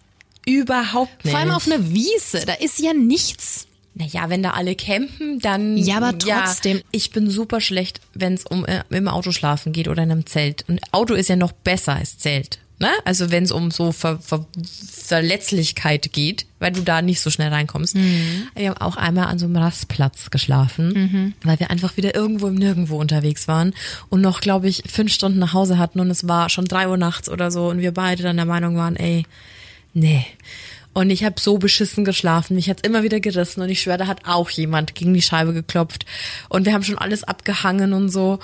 Überhaupt nicht. Vor allem auf einer Wiese, da ist ja nichts. Naja, wenn da alle campen, dann. Ja, aber trotzdem. ich bin super schlecht, wenn es um äh, im Auto schlafen geht oder in einem Zelt. Und Auto ist ja noch besser als Zelt. Ne? Also wenn es um so Ver Ver Verletzlichkeit geht, weil du da nicht so schnell reinkommst. Wir haben auch einmal an so einem Rastplatz geschlafen, weil wir einfach wieder irgendwo im Nirgendwo unterwegs waren und noch, glaube ich, fünf Stunden nach Hause hatten und es war schon drei Uhr nachts oder so und wir beide dann der Meinung waren, ey, nee. Und ich habe so beschissen geschlafen. Mich hat's immer wieder gerissen und ich schwöre, da hat auch jemand gegen die Scheibe geklopft. Und wir haben schon alles abgehangen und so.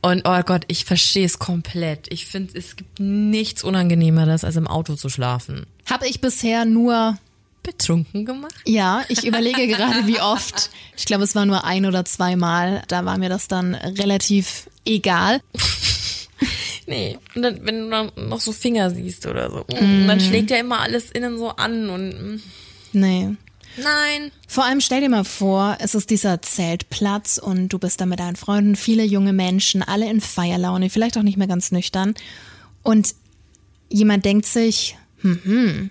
Und oh Gott, ich verstehe es komplett. Ich finde, es gibt nichts Unangenehmeres, als im Auto zu schlafen. Habe ich bisher nur Betrunken gemacht? Ja, ich überlege gerade, wie oft. Ich glaube, es war nur ein oder zweimal. Da war mir das dann relativ egal. Nee, und dann, wenn du dann noch so Finger siehst oder so, mm. dann schlägt ja immer alles innen so an und mm. Nee. nein. Vor allem stell dir mal vor, es ist dieser Zeltplatz und du bist da mit deinen Freunden, viele junge Menschen, alle in Feierlaune, vielleicht auch nicht mehr ganz nüchtern. Und jemand denkt sich, hm, hm,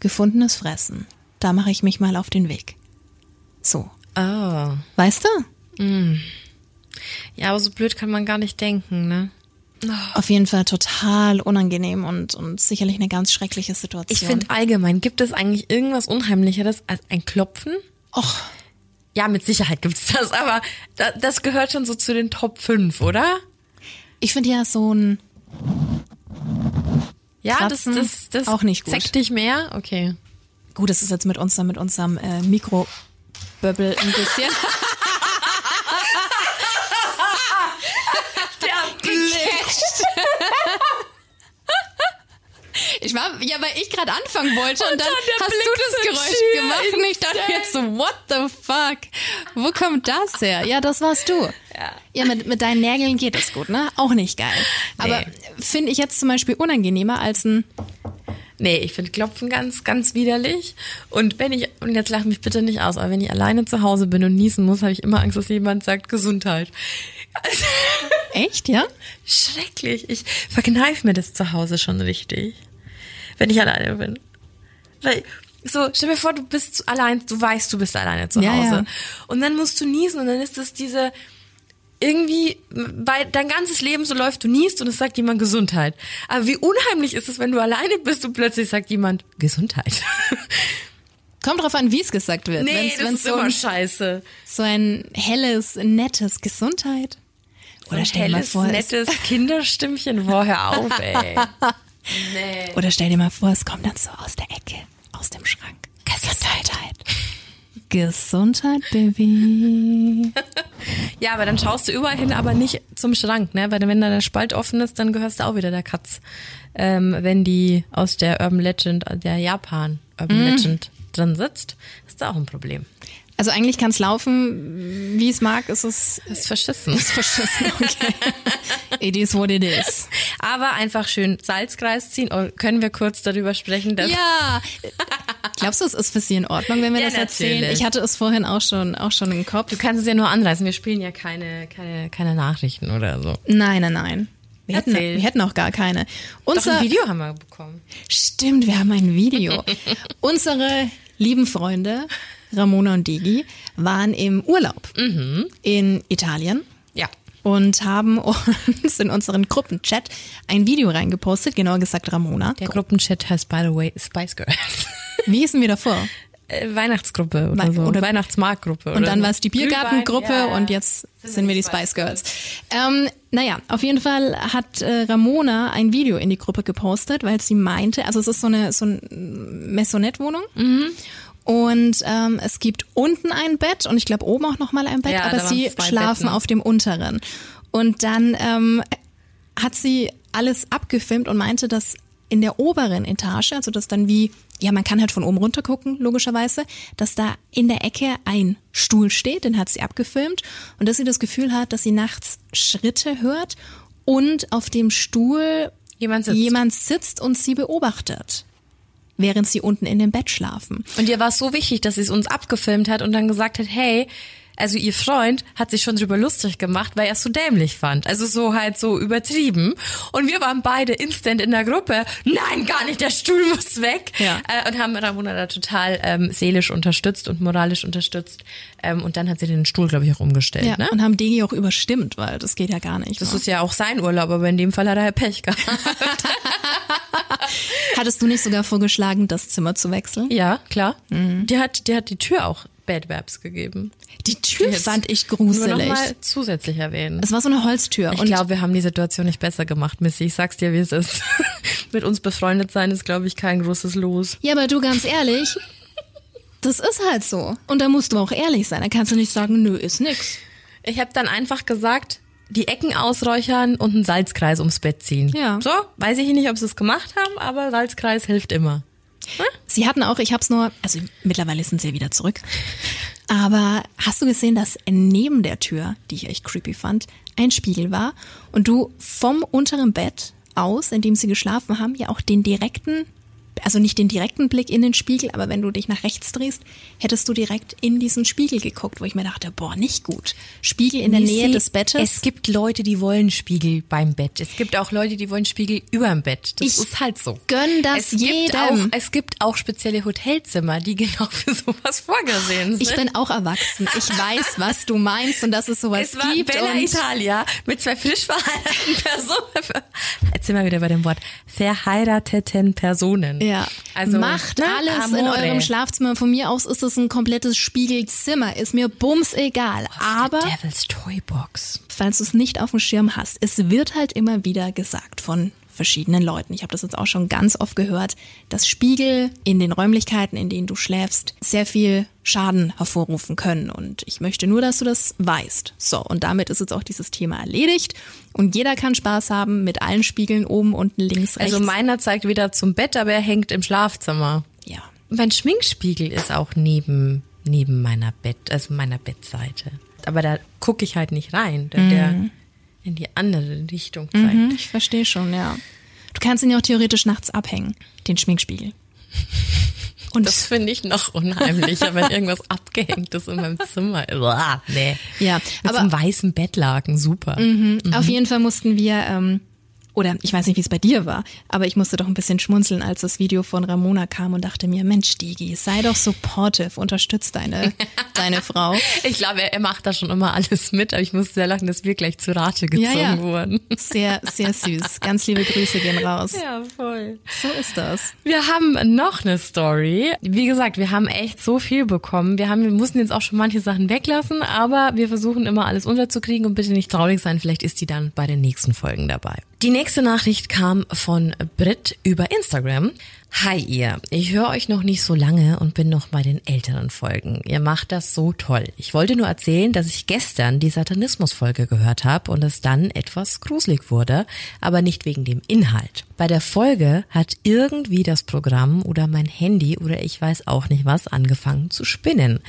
gefundenes Fressen. Da mache ich mich mal auf den Weg. So. Oh. Weißt du? Ja, aber so blöd kann man gar nicht denken, ne? Auf jeden Fall total unangenehm und, und sicherlich eine ganz schreckliche Situation. Ich finde allgemein, gibt es eigentlich irgendwas Unheimlicheres als ein Klopfen? Och, Ja, mit Sicherheit gibt's das, aber da, das gehört schon so zu den Top 5, oder? ich finde ja so ein, Ja, Kratzen das, das, das auch nicht gut. Zeck dich mehr? Okay. gut, das ist jetzt mit uns, mit unserem äh, Mikroböbbel ein bisschen. Ich war, ja, weil ich gerade anfangen wollte und, Und dann, dann hast Blick du das Geräusch gemacht und ich dachte jetzt so, what the fuck? Wo kommt das her? Ja, das warst du. Ja. Ja, mit, mit deinen Nägeln geht das gut, ne? Auch nicht geil. Aber Nee. finde ich jetzt zum Beispiel unangenehmer als ein, Nee, ich finde Klopfen ganz, ganz widerlich. Und wenn ich, und jetzt lach mich bitte nicht aus, aber wenn ich alleine zu Hause bin und niesen muss, habe ich immer Angst, dass jemand sagt Gesundheit. echt, ja? Schrecklich. Ich verkneife mir das zu Hause schon richtig. Wenn ich alleine bin. Weil, so, stell mir vor, du bist allein, du weißt, du bist alleine zu Ja, Hause. ja. Und dann musst du niesen und dann ist es diese, irgendwie, weil dein ganzes Leben so läuft, du niest und es sagt jemand Gesundheit. Aber wie unheimlich ist es, wenn du alleine bist und plötzlich sagt jemand Gesundheit. Kommt drauf an, wie es gesagt wird. nee, Wenn's- das wenn's ist so immer ein, scheiße. so ein helles, nettes Gesundheit. Oder Ein stell dir mal helles, vor, es, nettes Kinderstimmchen. Hör auf, ey. Nee. oder stell dir mal vor, es kommt dann so aus der Ecke, aus dem Schrank. Gesundheit. Gesundheit, Baby. Ja, aber dann schaust du überall hin, aber nicht zum Schrank, ne? Weil wenn da der Spalt offen ist, dann gehörst du auch wieder der Katz. Ähm, wenn die aus der Urban Legend, der Japan Urban Legend drin sitzt, ist da auch ein Problem. Also eigentlich kann es laufen, wie es mag, ist es ist verschissen. ist verschissen. Okay. it is what it is. Aber einfach schön Salzkreis ziehen. Oh, können wir kurz darüber sprechen, dass Ja. Glaubst du, es ist für Sie in Ordnung, wenn wir Ja, das erzählen? natürlich. Ich hatte es vorhin auch schon, auch schon im Kopf. du kannst es ja nur anreißen. Wir spielen ja keine, keine, keine Nachrichten oder so. Nein, nein, nein. Wir hätten, wir hätten auch gar keine. Doch Unser, ein Video haben wir bekommen. Stimmt, wir haben ein Video. Unsere lieben Freunde, Ramona und Digi, waren im Urlaub in Italien Ja. und haben uns in unseren Gruppenchat ein Video reingepostet, genauer gesagt Ramona. Der Gruppenchat heißt, by the way, Spice Girls. Wie hießen wir davor? Äh, Weihnachtsgruppe oder so. oder- Weihnachtsmarktgruppe. Und dann war es die Biergartengruppe ja, ja. und jetzt sind wir die Spice Girls. Ähm, naja, auf jeden Fall hat äh, Ramona ein Video in die Gruppe gepostet, weil sie meinte, also es ist so eine so eine Maisonette-Wohnung. Mhm. Und ähm, es gibt unten ein Bett und ich glaube oben auch nochmal ein Bett, Ja, aber sie schlafen Betten. auf dem unteren. Und dann ähm, hat sie alles abgefilmt und meinte, dass in der oberen Etage, also das dann wie, ja, man kann halt von oben runter gucken, logischerweise, dass da in der Ecke ein Stuhl steht, den hat sie abgefilmt und dass sie das Gefühl hat, dass sie nachts Schritte hört und auf dem Stuhl Jemand sitzt. jemand sitzt und sie beobachtet, während sie unten in dem Bett schlafen. Und ihr war es so wichtig, dass sie es uns abgefilmt hat und dann gesagt hat, hey, also ihr Freund hat sich schon drüber lustig gemacht, weil er es so dämlich fand. Also so halt so übertrieben. Und wir waren beide instant in der Gruppe. Nein, gar nicht, der Stuhl muss weg. Ja. Äh, und haben Ramona da total ähm, seelisch unterstützt und moralisch unterstützt. Ähm, und dann hat sie den Stuhl, glaube ich, auch umgestellt. Ja, ne? und haben Degi auch überstimmt, weil das geht ja gar nicht. Das ne? ist ja auch sein Urlaub, aber in dem Fall hat er ja Pech gehabt. Hattest du nicht sogar vorgeschlagen, das Zimmer zu wechseln? ja, klar. Mhm. Die hat, die hat die Tür auch Bad Verbs gegeben. Die Tür Jetzt fand ich Nur gruselig. nochmal zusätzlich erwähnen. Es war so eine Holztür. Ich und glaube, wir haben die Situation nicht besser gemacht, Missy. Ich sag's dir, wie es ist. Mit uns befreundet sein ist, glaube ich, kein großes Los. ja, aber du ganz ehrlich, das ist halt so. Und da musst du auch ehrlich sein. Da kannst du nicht sagen, nö, ist nix. Ich habe dann einfach gesagt, die Ecken ausräuchern und einen Salzkreis ums Bett ziehen. Ja. So, weiß ich nicht, ob sie es gemacht haben, aber Salzkreis hilft immer. Sie hatten auch, ich habe es nur, also mittlerweile sind sie ja wieder zurück. Aber hast du gesehen, dass neben der Tür, die ich echt creepy fand, ein Spiegel war und du vom unteren Bett aus, in dem sie geschlafen haben, ja auch den direkten also nicht den direkten Blick in den Spiegel, aber wenn du dich nach rechts drehst, hättest du direkt in diesen Spiegel geguckt, wo ich mir dachte, boah, nicht gut. Spiegel in der Nisi, Nähe des Bettes. Es gibt Leute, die wollen Spiegel beim Bett. Es gibt auch Leute, die wollen Spiegel überm Bett. Das Ich ist halt so. gönn das es Gibt jedem. auch, es gibt auch spezielle Hotelzimmer, die genau für sowas vorgesehen sind. ich bin auch erwachsen. Ich weiß, was du meinst und dass es sowas es war gibt. Bella Italia mit zwei frisch verheirateten Personen. Jetzt sind wir wieder bei dem Wort verheirateten Personen. Ja, Also, macht na, alles in amore. eurem Schlafzimmer. Von mir aus ist es ein komplettes Spiegelzimmer. Ist mir bums egal. Aber Devil's Toybox. falls du es nicht auf dem Schirm hast, es wird halt immer wieder gesagt von verschiedenen Leuten. Ich habe das jetzt auch schon ganz oft gehört, dass Spiegel in den Räumlichkeiten, in denen du schläfst, sehr viel Schaden hervorrufen können. Und ich möchte nur, dass du das weißt. So, und damit ist jetzt auch dieses Thema erledigt. Und jeder kann Spaß haben mit allen Spiegeln oben, unten, links, rechts. Also meiner zeigt wieder zum Bett, aber er hängt im Schlafzimmer. ja. Mein Schminkspiegel ist auch neben, neben meiner Bett, also meiner Bettseite. Aber da gucke ich halt nicht rein, der, der in die andere Richtung zeigt. Mhm, ich verstehe schon, ja. Du kannst ihn ja auch theoretisch nachts abhängen, den Schminkspiegel. Und Das finde ich noch unheimlicher, wenn irgendwas abgehängt ist in meinem Zimmer. Uah, nee. Ja, Mit aber- so einem weißen Bettlaken, super. auf jeden Fall mussten wir, ähm, oder ich weiß nicht, wie es bei dir war, aber ich musste doch ein bisschen schmunzeln, als das Video von Ramona kam und dachte mir, Mensch, Digi, sei doch supportive, unterstützt deine, deine Frau. Ich glaube, er, er macht da schon immer alles mit, aber ich muss sehr lachen, dass wir gleich zu Rate gezogen Ja, ja. wurden. Sehr, sehr süß. Ganz liebe Grüße gehen raus. Ja, voll. So ist das. Wir haben noch eine Story. Wie gesagt, wir haben echt so viel bekommen. Wir haben, wir mussten jetzt auch schon manche Sachen weglassen, aber wir versuchen immer alles unterzukriegen und bitte nicht traurig sein. Vielleicht ist die dann bei den nächsten Folgen dabei. Die nächste Nachricht kam von Brit über Instagram. Hi ihr, ich höre euch noch nicht so lange und bin noch bei den älteren Folgen. Ihr macht das so toll. Ich wollte nur erzählen, dass ich gestern die Satanismus-Folge gehört habe und es dann etwas gruselig wurde, aber nicht wegen dem Inhalt. Bei der Folge hat irgendwie das Programm oder mein Handy oder ich weiß auch nicht was angefangen zu spinnen.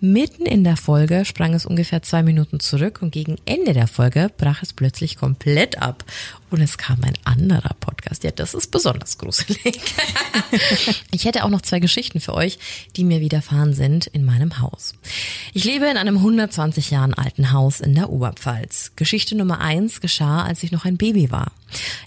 Mitten in der Folge sprang es ungefähr zwei Minuten zurück und gegen Ende der Folge brach es plötzlich komplett ab und es kam ein anderer Podcast. Ja, das ist besonders gruselig. Ich hätte auch noch zwei Geschichten für euch, die mir widerfahren sind in meinem Haus. Ich lebe in einem 120 Jahren alten Haus in der Oberpfalz. Geschichte Nummer eins geschah, als ich noch ein Baby war.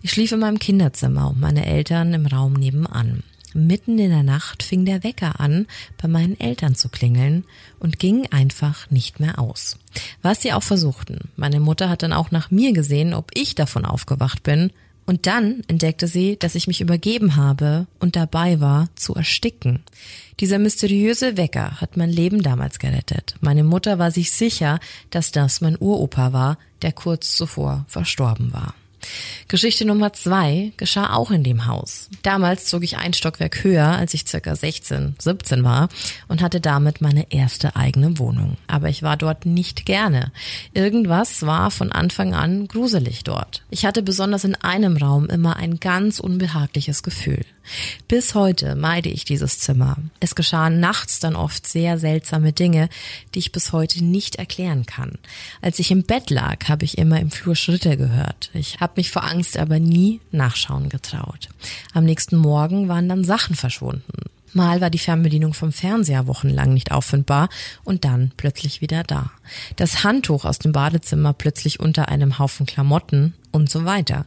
Ich schlief in meinem Kinderzimmer und meine Eltern im Raum nebenan. Mitten in der Nacht fing der Wecker an, bei meinen Eltern zu klingeln und ging einfach nicht mehr aus. Was sie auch versuchten. Meine Mutter hat dann auch nach mir gesehen, ob ich davon aufgewacht bin und dann entdeckte sie, dass ich mich übergeben habe und dabei war, zu ersticken. Dieser mysteriöse Wecker hat mein Leben damals gerettet. Meine Mutter war sich sicher, dass das mein Uropa war, der kurz zuvor verstorben war. Geschichte Nummer zwei geschah auch in dem Haus. Damals zog ich ein Stockwerk höher, als ich circa 16, 17 war und hatte damit meine erste eigene Wohnung. Aber ich war dort nicht gerne. Irgendwas war von Anfang an gruselig dort. Ich hatte besonders in einem Raum immer ein ganz unbehagliches Gefühl. Bis heute meide ich dieses Zimmer. Es geschahen nachts dann oft sehr seltsame Dinge, die ich bis heute nicht erklären kann. Als ich im Bett lag, habe ich immer im Flur Schritte gehört. Ich habe mich vor Angst aber nie nachschauen getraut. Am nächsten Morgen waren dann Sachen verschwunden. Mal war die Fernbedienung vom Fernseher wochenlang nicht auffindbar und dann plötzlich wieder da. Das Handtuch aus dem Badezimmer plötzlich unter einem Haufen Klamotten und so weiter.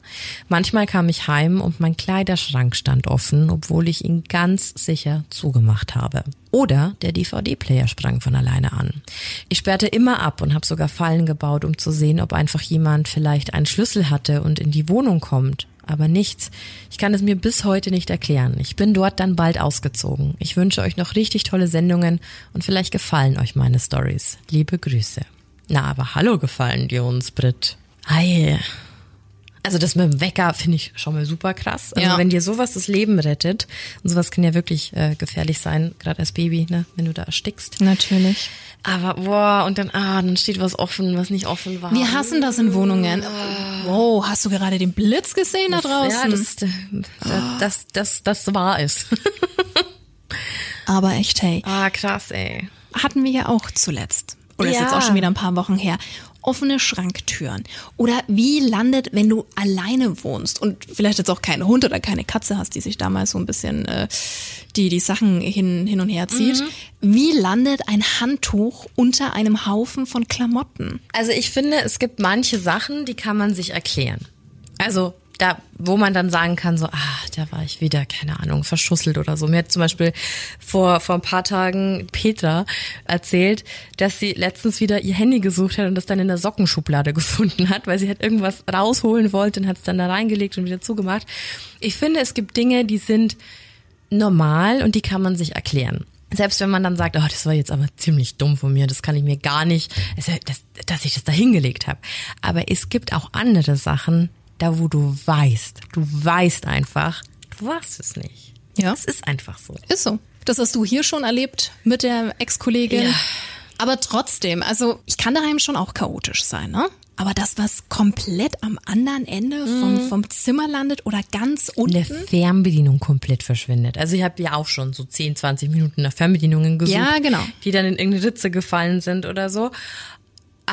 Manchmal kam ich heim und mein Kleiderschrank stand offen, obwohl ich ihn ganz sicher zugemacht habe. Oder der DVD-Player sprang von alleine an. Ich sperrte immer ab und habe sogar Fallen gebaut, um zu sehen, ob einfach jemand vielleicht einen Schlüssel hatte und in die Wohnung kommt aber nichts. Ich kann es mir bis heute nicht erklären. Ich bin dort dann bald ausgezogen. Ich wünsche euch noch richtig tolle Sendungen und vielleicht gefallen euch meine Stories. Liebe Grüße. Na, aber hallo gefallen die uns, Brit. Ei. Also das mit dem Wecker finde ich schon mal super krass. Also Ja. wenn dir sowas das Leben rettet, und sowas kann ja wirklich äh, gefährlich sein, gerade als Baby, ne, wenn du da erstickst. Natürlich. Aber boah, und dann, ah, dann steht was offen, was nicht offen war. Wir hassen das in Wohnungen. Wow, hast du gerade den Blitz gesehen da draußen? Ja, das, das, das, das, das war es. Aber echt, hey. ah, krass, ey. hatten wir ja auch zuletzt. Oder ist Ja. jetzt auch schon wieder ein paar Wochen her. Offene Schranktüren. Oder wie landet, wenn du alleine wohnst und vielleicht jetzt auch keinen Hund oder keine Katze hast, die sich damals so ein bisschen äh, die, die Sachen hin, hin und her zieht. Wie landet ein Handtuch unter einem Haufen von Klamotten? Also ich finde, es gibt manche Sachen, die kann man sich erklären. Also da, wo man dann sagen kann, so, ah, da war ich wieder, keine Ahnung, verschusselt oder so. Mir hat zum Beispiel vor, vor ein paar Tagen Petra erzählt, dass sie letztens wieder ihr Handy gesucht hat und das dann in der Sockenschublade gefunden hat, weil sie halt irgendwas rausholen wollte und hat es dann da reingelegt und wieder zugemacht. Ich finde, es gibt Dinge, die sind normal und die kann man sich erklären. Selbst wenn man dann sagt, oh, das war jetzt aber ziemlich dumm von mir, das kann ich mir gar nicht, also, dass, dass ich das da hingelegt habe. Aber es gibt auch andere Sachen, da wo du weißt, du weißt einfach, du warst es nicht. Ja. Es ist einfach so. Ist so. Das hast du hier schon erlebt mit der Ex-Kollegin. Ja. Aber trotzdem, also ich kann daheim schon auch chaotisch sein, ne? Aber das, was komplett am anderen Ende vom, vom Zimmer landet oder ganz in der unten. Fernbedienung komplett verschwindet. Also ich habe ja auch schon so 10, 20 Minuten nach Fernbedienungen gesucht, Ja, genau. die dann in irgendeine Ritze gefallen sind oder so.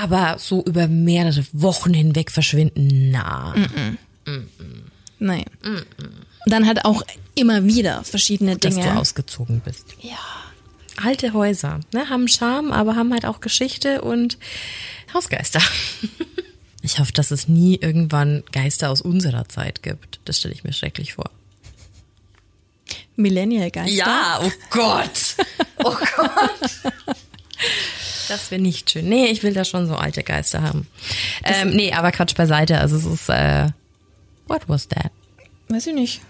Aber so über mehrere Wochen hinweg verschwinden, na. Nee. Und dann halt auch immer wieder verschiedene dass Dinge. du ausgezogen bist. ja. Alte Häuser, ne, haben Charme, aber haben halt auch Geschichte und Hausgeister. Ich hoffe, dass es nie irgendwann Geister aus unserer Zeit gibt. Das stelle ich mir schrecklich vor. Millennial-Geister. oh Gott. Oh Gott. Das wäre nicht schön. Nee, ich will da schon so alte Geister haben. Ähm, nee, aber Quatsch beiseite. Also es ist, äh, what was that? Weiß ich nicht.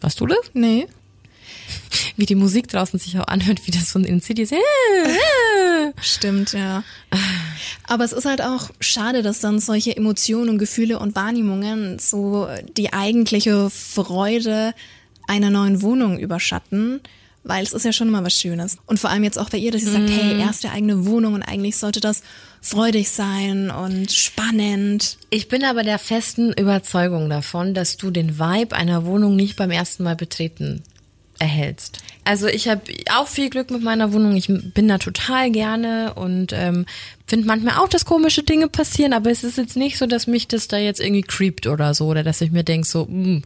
Warst du das? Nee. Wie die Musik draußen sich auch anhört, wie das von den Cities. Stimmt, ja. Aber es ist halt auch schade, dass dann solche Emotionen und Gefühle und Wahrnehmungen so die eigentliche Freude einer neuen Wohnung überschatten, weil es ist ja schon immer was Schönes. Und vor allem jetzt auch bei ihr, dass sie sagt, hey, erste eigene Wohnung und eigentlich sollte das freudig sein und spannend. Ich bin aber der festen Überzeugung davon, dass du den Vibe einer Wohnung nicht beim ersten Mal betreten erhältst. Also ich habe auch viel Glück mit meiner Wohnung. Ich bin da total gerne und ähm, finde manchmal auch, dass komische Dinge passieren, aber es ist jetzt nicht so, dass mich das da jetzt irgendwie creept oder so oder dass ich mir denk so, mm,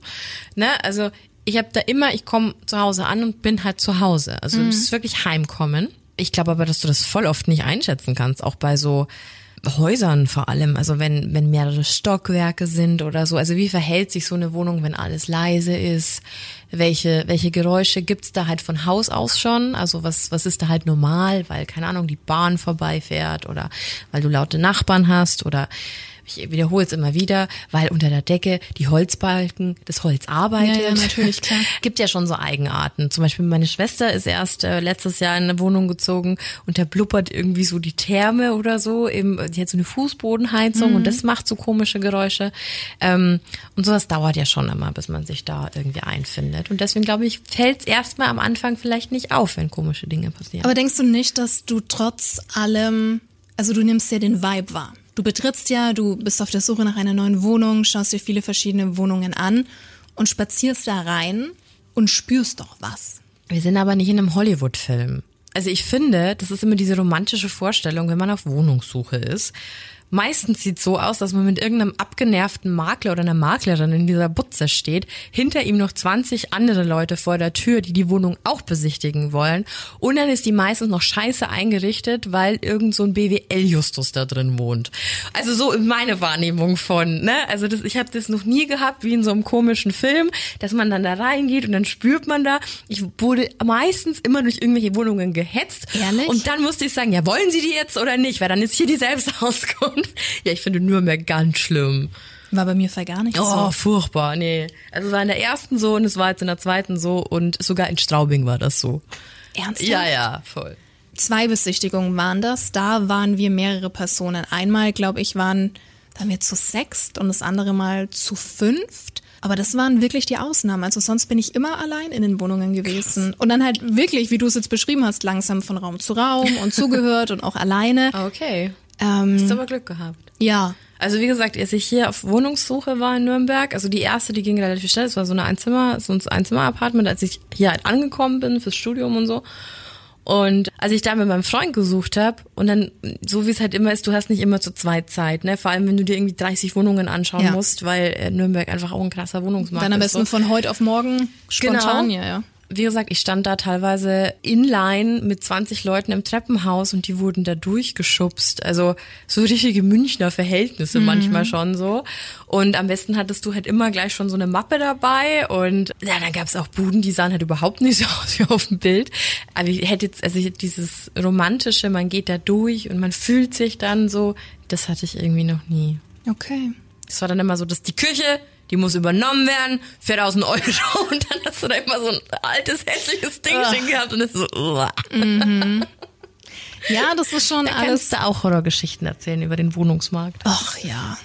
ne, also ich habe da immer, ich komme zu Hause an und bin halt zu Hause. Also es ist wirklich Heimkommen. Ich glaube aber, dass du das voll oft nicht einschätzen kannst, auch bei so Häusern vor allem, also wenn, wenn mehrere Stockwerke sind oder so. Also wie verhält sich so eine Wohnung, wenn alles leise ist? Welche, welche Geräusche gibt's da halt von Haus aus schon? Also was, was ist da halt normal, weil, keine Ahnung, die Bahn vorbeifährt oder weil du laute Nachbarn hast oder ich wiederhole es immer wieder, weil unter der Decke die Holzbalken, das Holz arbeitet. Ja, ja, natürlich, klar. Gibt ja schon so Eigenarten. Zum Beispiel meine Schwester ist erst äh, letztes Jahr in eine Wohnung gezogen und da blubbert irgendwie so die Therme oder so. Eben, die hat so eine Fußbodenheizung und das macht so komische Geräusche. Ähm, und sowas dauert ja schon immer, bis man sich da irgendwie einfindet. Und deswegen glaube ich, fällt es erstmal am Anfang vielleicht nicht auf, wenn komische Dinge passieren. Aber denkst du nicht, dass du trotz allem, also du nimmst ja den Vibe wahr. Du betrittst ja, du bist auf der Suche nach einer neuen Wohnung, schaust dir viele verschiedene Wohnungen an und spazierst da rein und spürst doch was. Wir sind aber nicht in einem Hollywood-Film. Also ich finde, das ist immer diese romantische Vorstellung, wenn man auf Wohnungssuche ist. Meistens sieht so aus, dass man mit irgendeinem abgenervten Makler oder einer Maklerin in dieser Butze steht, hinter ihm noch 20 andere Leute vor der Tür, die die Wohnung auch besichtigen wollen. Und dann ist die meistens noch scheiße eingerichtet, weil irgend so ein BWL-Justus da drin wohnt. Also so in meine Wahrnehmung von, ne? Also das, ich habe das noch nie gehabt, wie in so einem komischen Film, dass man dann da reingeht und dann spürt man da. Ich wurde meistens immer durch irgendwelche Wohnungen gehetzt. Ehrlich? Und dann musste ich sagen, ja, wollen Sie die jetzt oder nicht? Weil dann ist hier die Selbstauskunft. Ja, ich finde Nürnberg ganz schlimm. War bei mir voll gar nicht Oh, so. furchtbar, nee. Also es war in der ersten so und es war jetzt in der zweiten so und sogar in Straubing war das so. Ernsthaft? Ja, ja, voll. Zwei Besichtigungen waren das. Da waren wir mehrere Personen. Einmal, glaube ich, waren Da haben wir zu sechst und das andere Mal zu fünft. Aber das waren wirklich die Ausnahmen. Also sonst bin ich immer allein in den Wohnungen gewesen. Und dann halt wirklich, wie du es jetzt beschrieben hast, langsam von Raum zu Raum und zugehört und auch alleine. Okay. Ähm, Hast aber Glück gehabt. ja, Also wie gesagt, als ich hier auf Wohnungssuche war in Nürnberg, also die erste, die ging relativ schnell, es war so eine Einzimmer, so ein Einzimmer-Apartment, als ich hier halt angekommen bin fürs Studium und so. Und als ich da mit meinem Freund gesucht habe und dann, so wie es halt immer ist, du hast nicht immer zu zweit Zeit, ne? Vor allem, wenn du dir irgendwie 30 Wohnungen anschauen Ja. musst, weil äh, Nürnberg einfach auch ein krasser Wohnungsmarkt dann am ist. besten so. von heute auf morgen spontan, Genau. ja, ja. Wie gesagt, ich stand da teilweise in Line mit 20 Leuten im Treppenhaus und die wurden da durchgeschubst. Also so richtige Münchner Verhältnisse manchmal schon so. Und am besten hattest du halt immer gleich schon so eine Mappe dabei und ja, dann gab's auch Buden, die sahen halt überhaupt nicht so aus wie auf dem Bild. Aber ich hätte jetzt, also dieses romantische, man geht da durch und man fühlt sich dann so, das hatte ich irgendwie noch nie. Okay. Das war dann immer so, dass die Küche, die muss übernommen werden, 4000 Euro und dann hast du da immer so ein altes, hässliches Ding stehen gehabt und das so, uah. Ja, das ist schon alles. Kannst du auch Horrorgeschichten erzählen über den Wohnungsmarkt? Ach ja.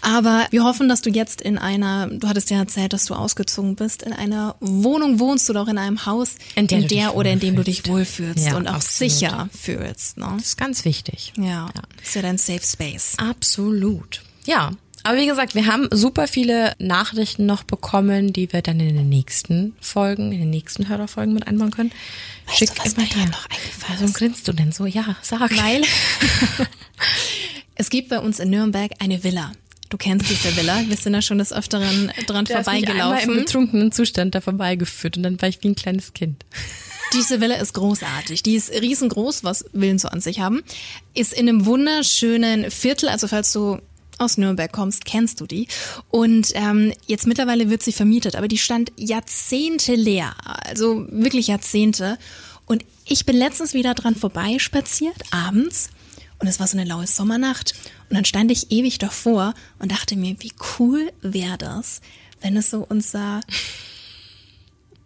Aber wir hoffen, dass du jetzt in einer, du hattest ja erzählt, dass du ausgezogen bist, in einer Wohnung wohnst oder auch in einem Haus, In der du dich oder in dem du dich wohlfühlst Ja, und auch absolut. sicher fühlst. Ne? Das ist ganz wichtig. Ja, das ist ja dein Safe Space. Absolut. Ja. Aber wie gesagt, wir haben super viele Nachrichten noch bekommen, die wir dann in den nächsten Folgen, in den nächsten Hörerfolgen mit einbauen können. Weißt Schick du, was immer mir her. noch eingefallen Warum grinst du denn so? Ja, sag. Weil es gibt bei uns in Nürnberg eine Villa. Du kennst diese Villa. Wir sind da schon des Öfteren dran Der hat mich einmal im vorbeigelaufen. betrunkenen Zustand da vorbeigeführt und dann war ich wie ein kleines Kind. Diese Villa ist großartig. Die ist riesengroß, was Villen so an sich haben. Ist in einem wunderschönen Viertel, also falls du aus Nürnberg kommst, kennst du die. Und ähm, jetzt mittlerweile wird sie vermietet, aber die stand Jahrzehnte leer. Also wirklich Jahrzehnte. Und ich bin letztens wieder dran vorbeispaziert, abends. Und es war so eine laue Sommernacht. Und dann stand ich ewig davor und dachte mir, wie cool wäre das, wenn es so unser,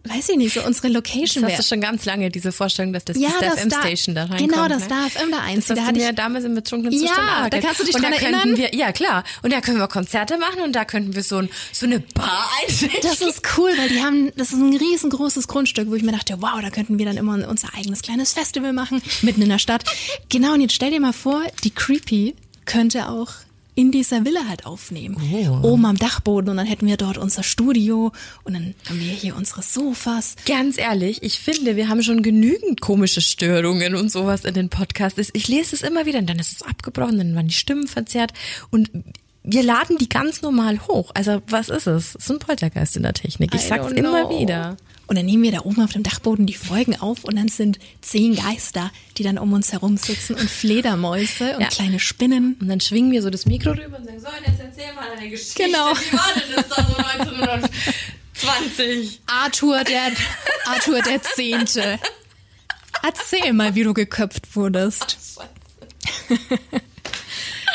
weiß ich nicht, so unsere Location Das wäre. hast du schon ganz lange, diese Vorstellung, dass das Ja, die das FM da- Station da reinkommt. genau, das ne? darf FM da einziehen. Das Da hatte ich- damals im betrunkenen Ja, Zustand da erklärt. kannst du dich und dran da könnten erinnern? Wir, ja, klar. Und da können wir Konzerte machen und da könnten wir so, ein, so eine Bar einrichten. Das ist cool, weil die haben, das ist ein riesengroßes Grundstück, wo ich mir dachte, wow, da könnten wir dann immer unser eigenes kleines Festival machen, mitten in der Stadt. Genau, und jetzt stell dir mal vor, die Creepy könnte auch in dieser Villa halt aufnehmen. Oben am Dachboden und dann hätten wir dort unser Studio und dann haben wir hier unsere Sofas. Ganz ehrlich, ich finde, wir haben schon genügend komische Störungen und sowas in den Podcasts. Ich lese es immer wieder und dann ist es abgebrochen, dann waren die Stimmen verzerrt und wir laden die ganz normal hoch. Also was ist es? Es ist ein Poltergeist in der Technik. Ich I sag's immer wieder. Und dann nehmen wir da oben auf dem Dachboden die Folgen auf und dann sind zehn Geister, die dann um uns herum sitzen und Fledermäuse und Ja. kleine Spinnen. Und dann schwingen wir so das Mikro rüber und sagen, so, und jetzt erzähl mal deine Geschichte. Genau. Wie war denn das da so 1920? Arthur der, Arthur der Zehnte. Erzähl mal, wie du geköpft wurdest.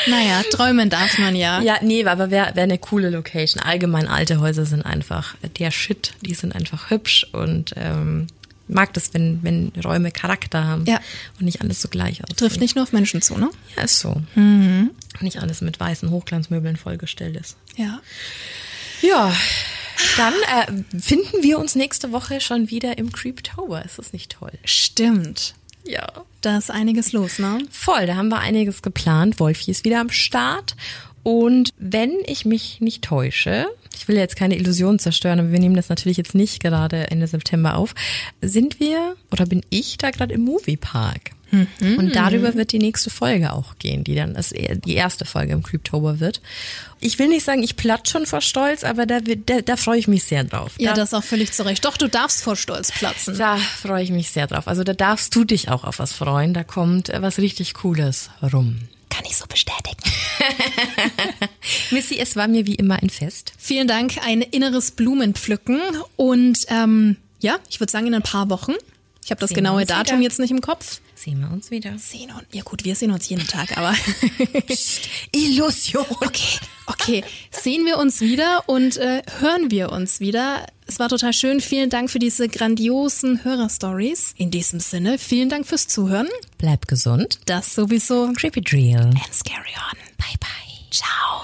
naja, träumen darf man ja. Ja, nee, aber wäre wär eine coole Location. Allgemein alte Häuser sind einfach der Shit. Die sind einfach hübsch und ähm, mag das, wenn, wenn Räume Charakter haben Ja. und nicht alles so gleich aussieht. Trifft nicht nur auf Menschen zu, ne? Ja, ist so. Nicht alles mit weißen Hochglanzmöbeln vollgestellt ist. Ja. Ja, dann äh, finden wir uns nächste Woche schon wieder im Creeptober. Ist das nicht toll? Stimmt. Ja. Da ist einiges los, ne? Voll, da haben wir einiges geplant. Wolfi ist wieder am Start. Und wenn ich mich nicht täusche, ich will jetzt keine Illusion zerstören, aber wir nehmen das natürlich jetzt nicht gerade Ende September auf, sind wir oder bin ich da gerade im Moviepark. Und darüber wird die nächste Folge auch gehen, die dann das, die erste Folge im Creeptober wird. Ich will nicht sagen, ich platsch schon vor Stolz, aber da, da, da freue ich mich sehr drauf. Ja, da, das auch völlig zurecht. Doch, du darfst vor Stolz platzen. da freue ich mich sehr drauf. Also da darfst du dich auch auf was freuen. Da kommt äh, was richtig Cooles rum. Kann ich so bestätigen. Missy, es war mir wie immer ein Fest. Vielen Dank, ein inneres Blumenpflücken. Und ähm, ja, ich würde sagen, in ein paar Wochen. Ich habe das Sehen genaue Datum wieder. jetzt nicht im Kopf. Sehen wir uns wieder. Sehen uns. Ja gut, wir sehen uns jeden Tag, aber Illusion. okay, okay. Sehen wir uns wieder und äh, hören wir uns wieder. Es war total schön. Vielen Dank für diese grandiosen Hörerstories. In diesem Sinne, vielen Dank fürs Zuhören. Bleib gesund. Das sowieso. Creepy Drill. And scary on. Bye, bye. Ciao.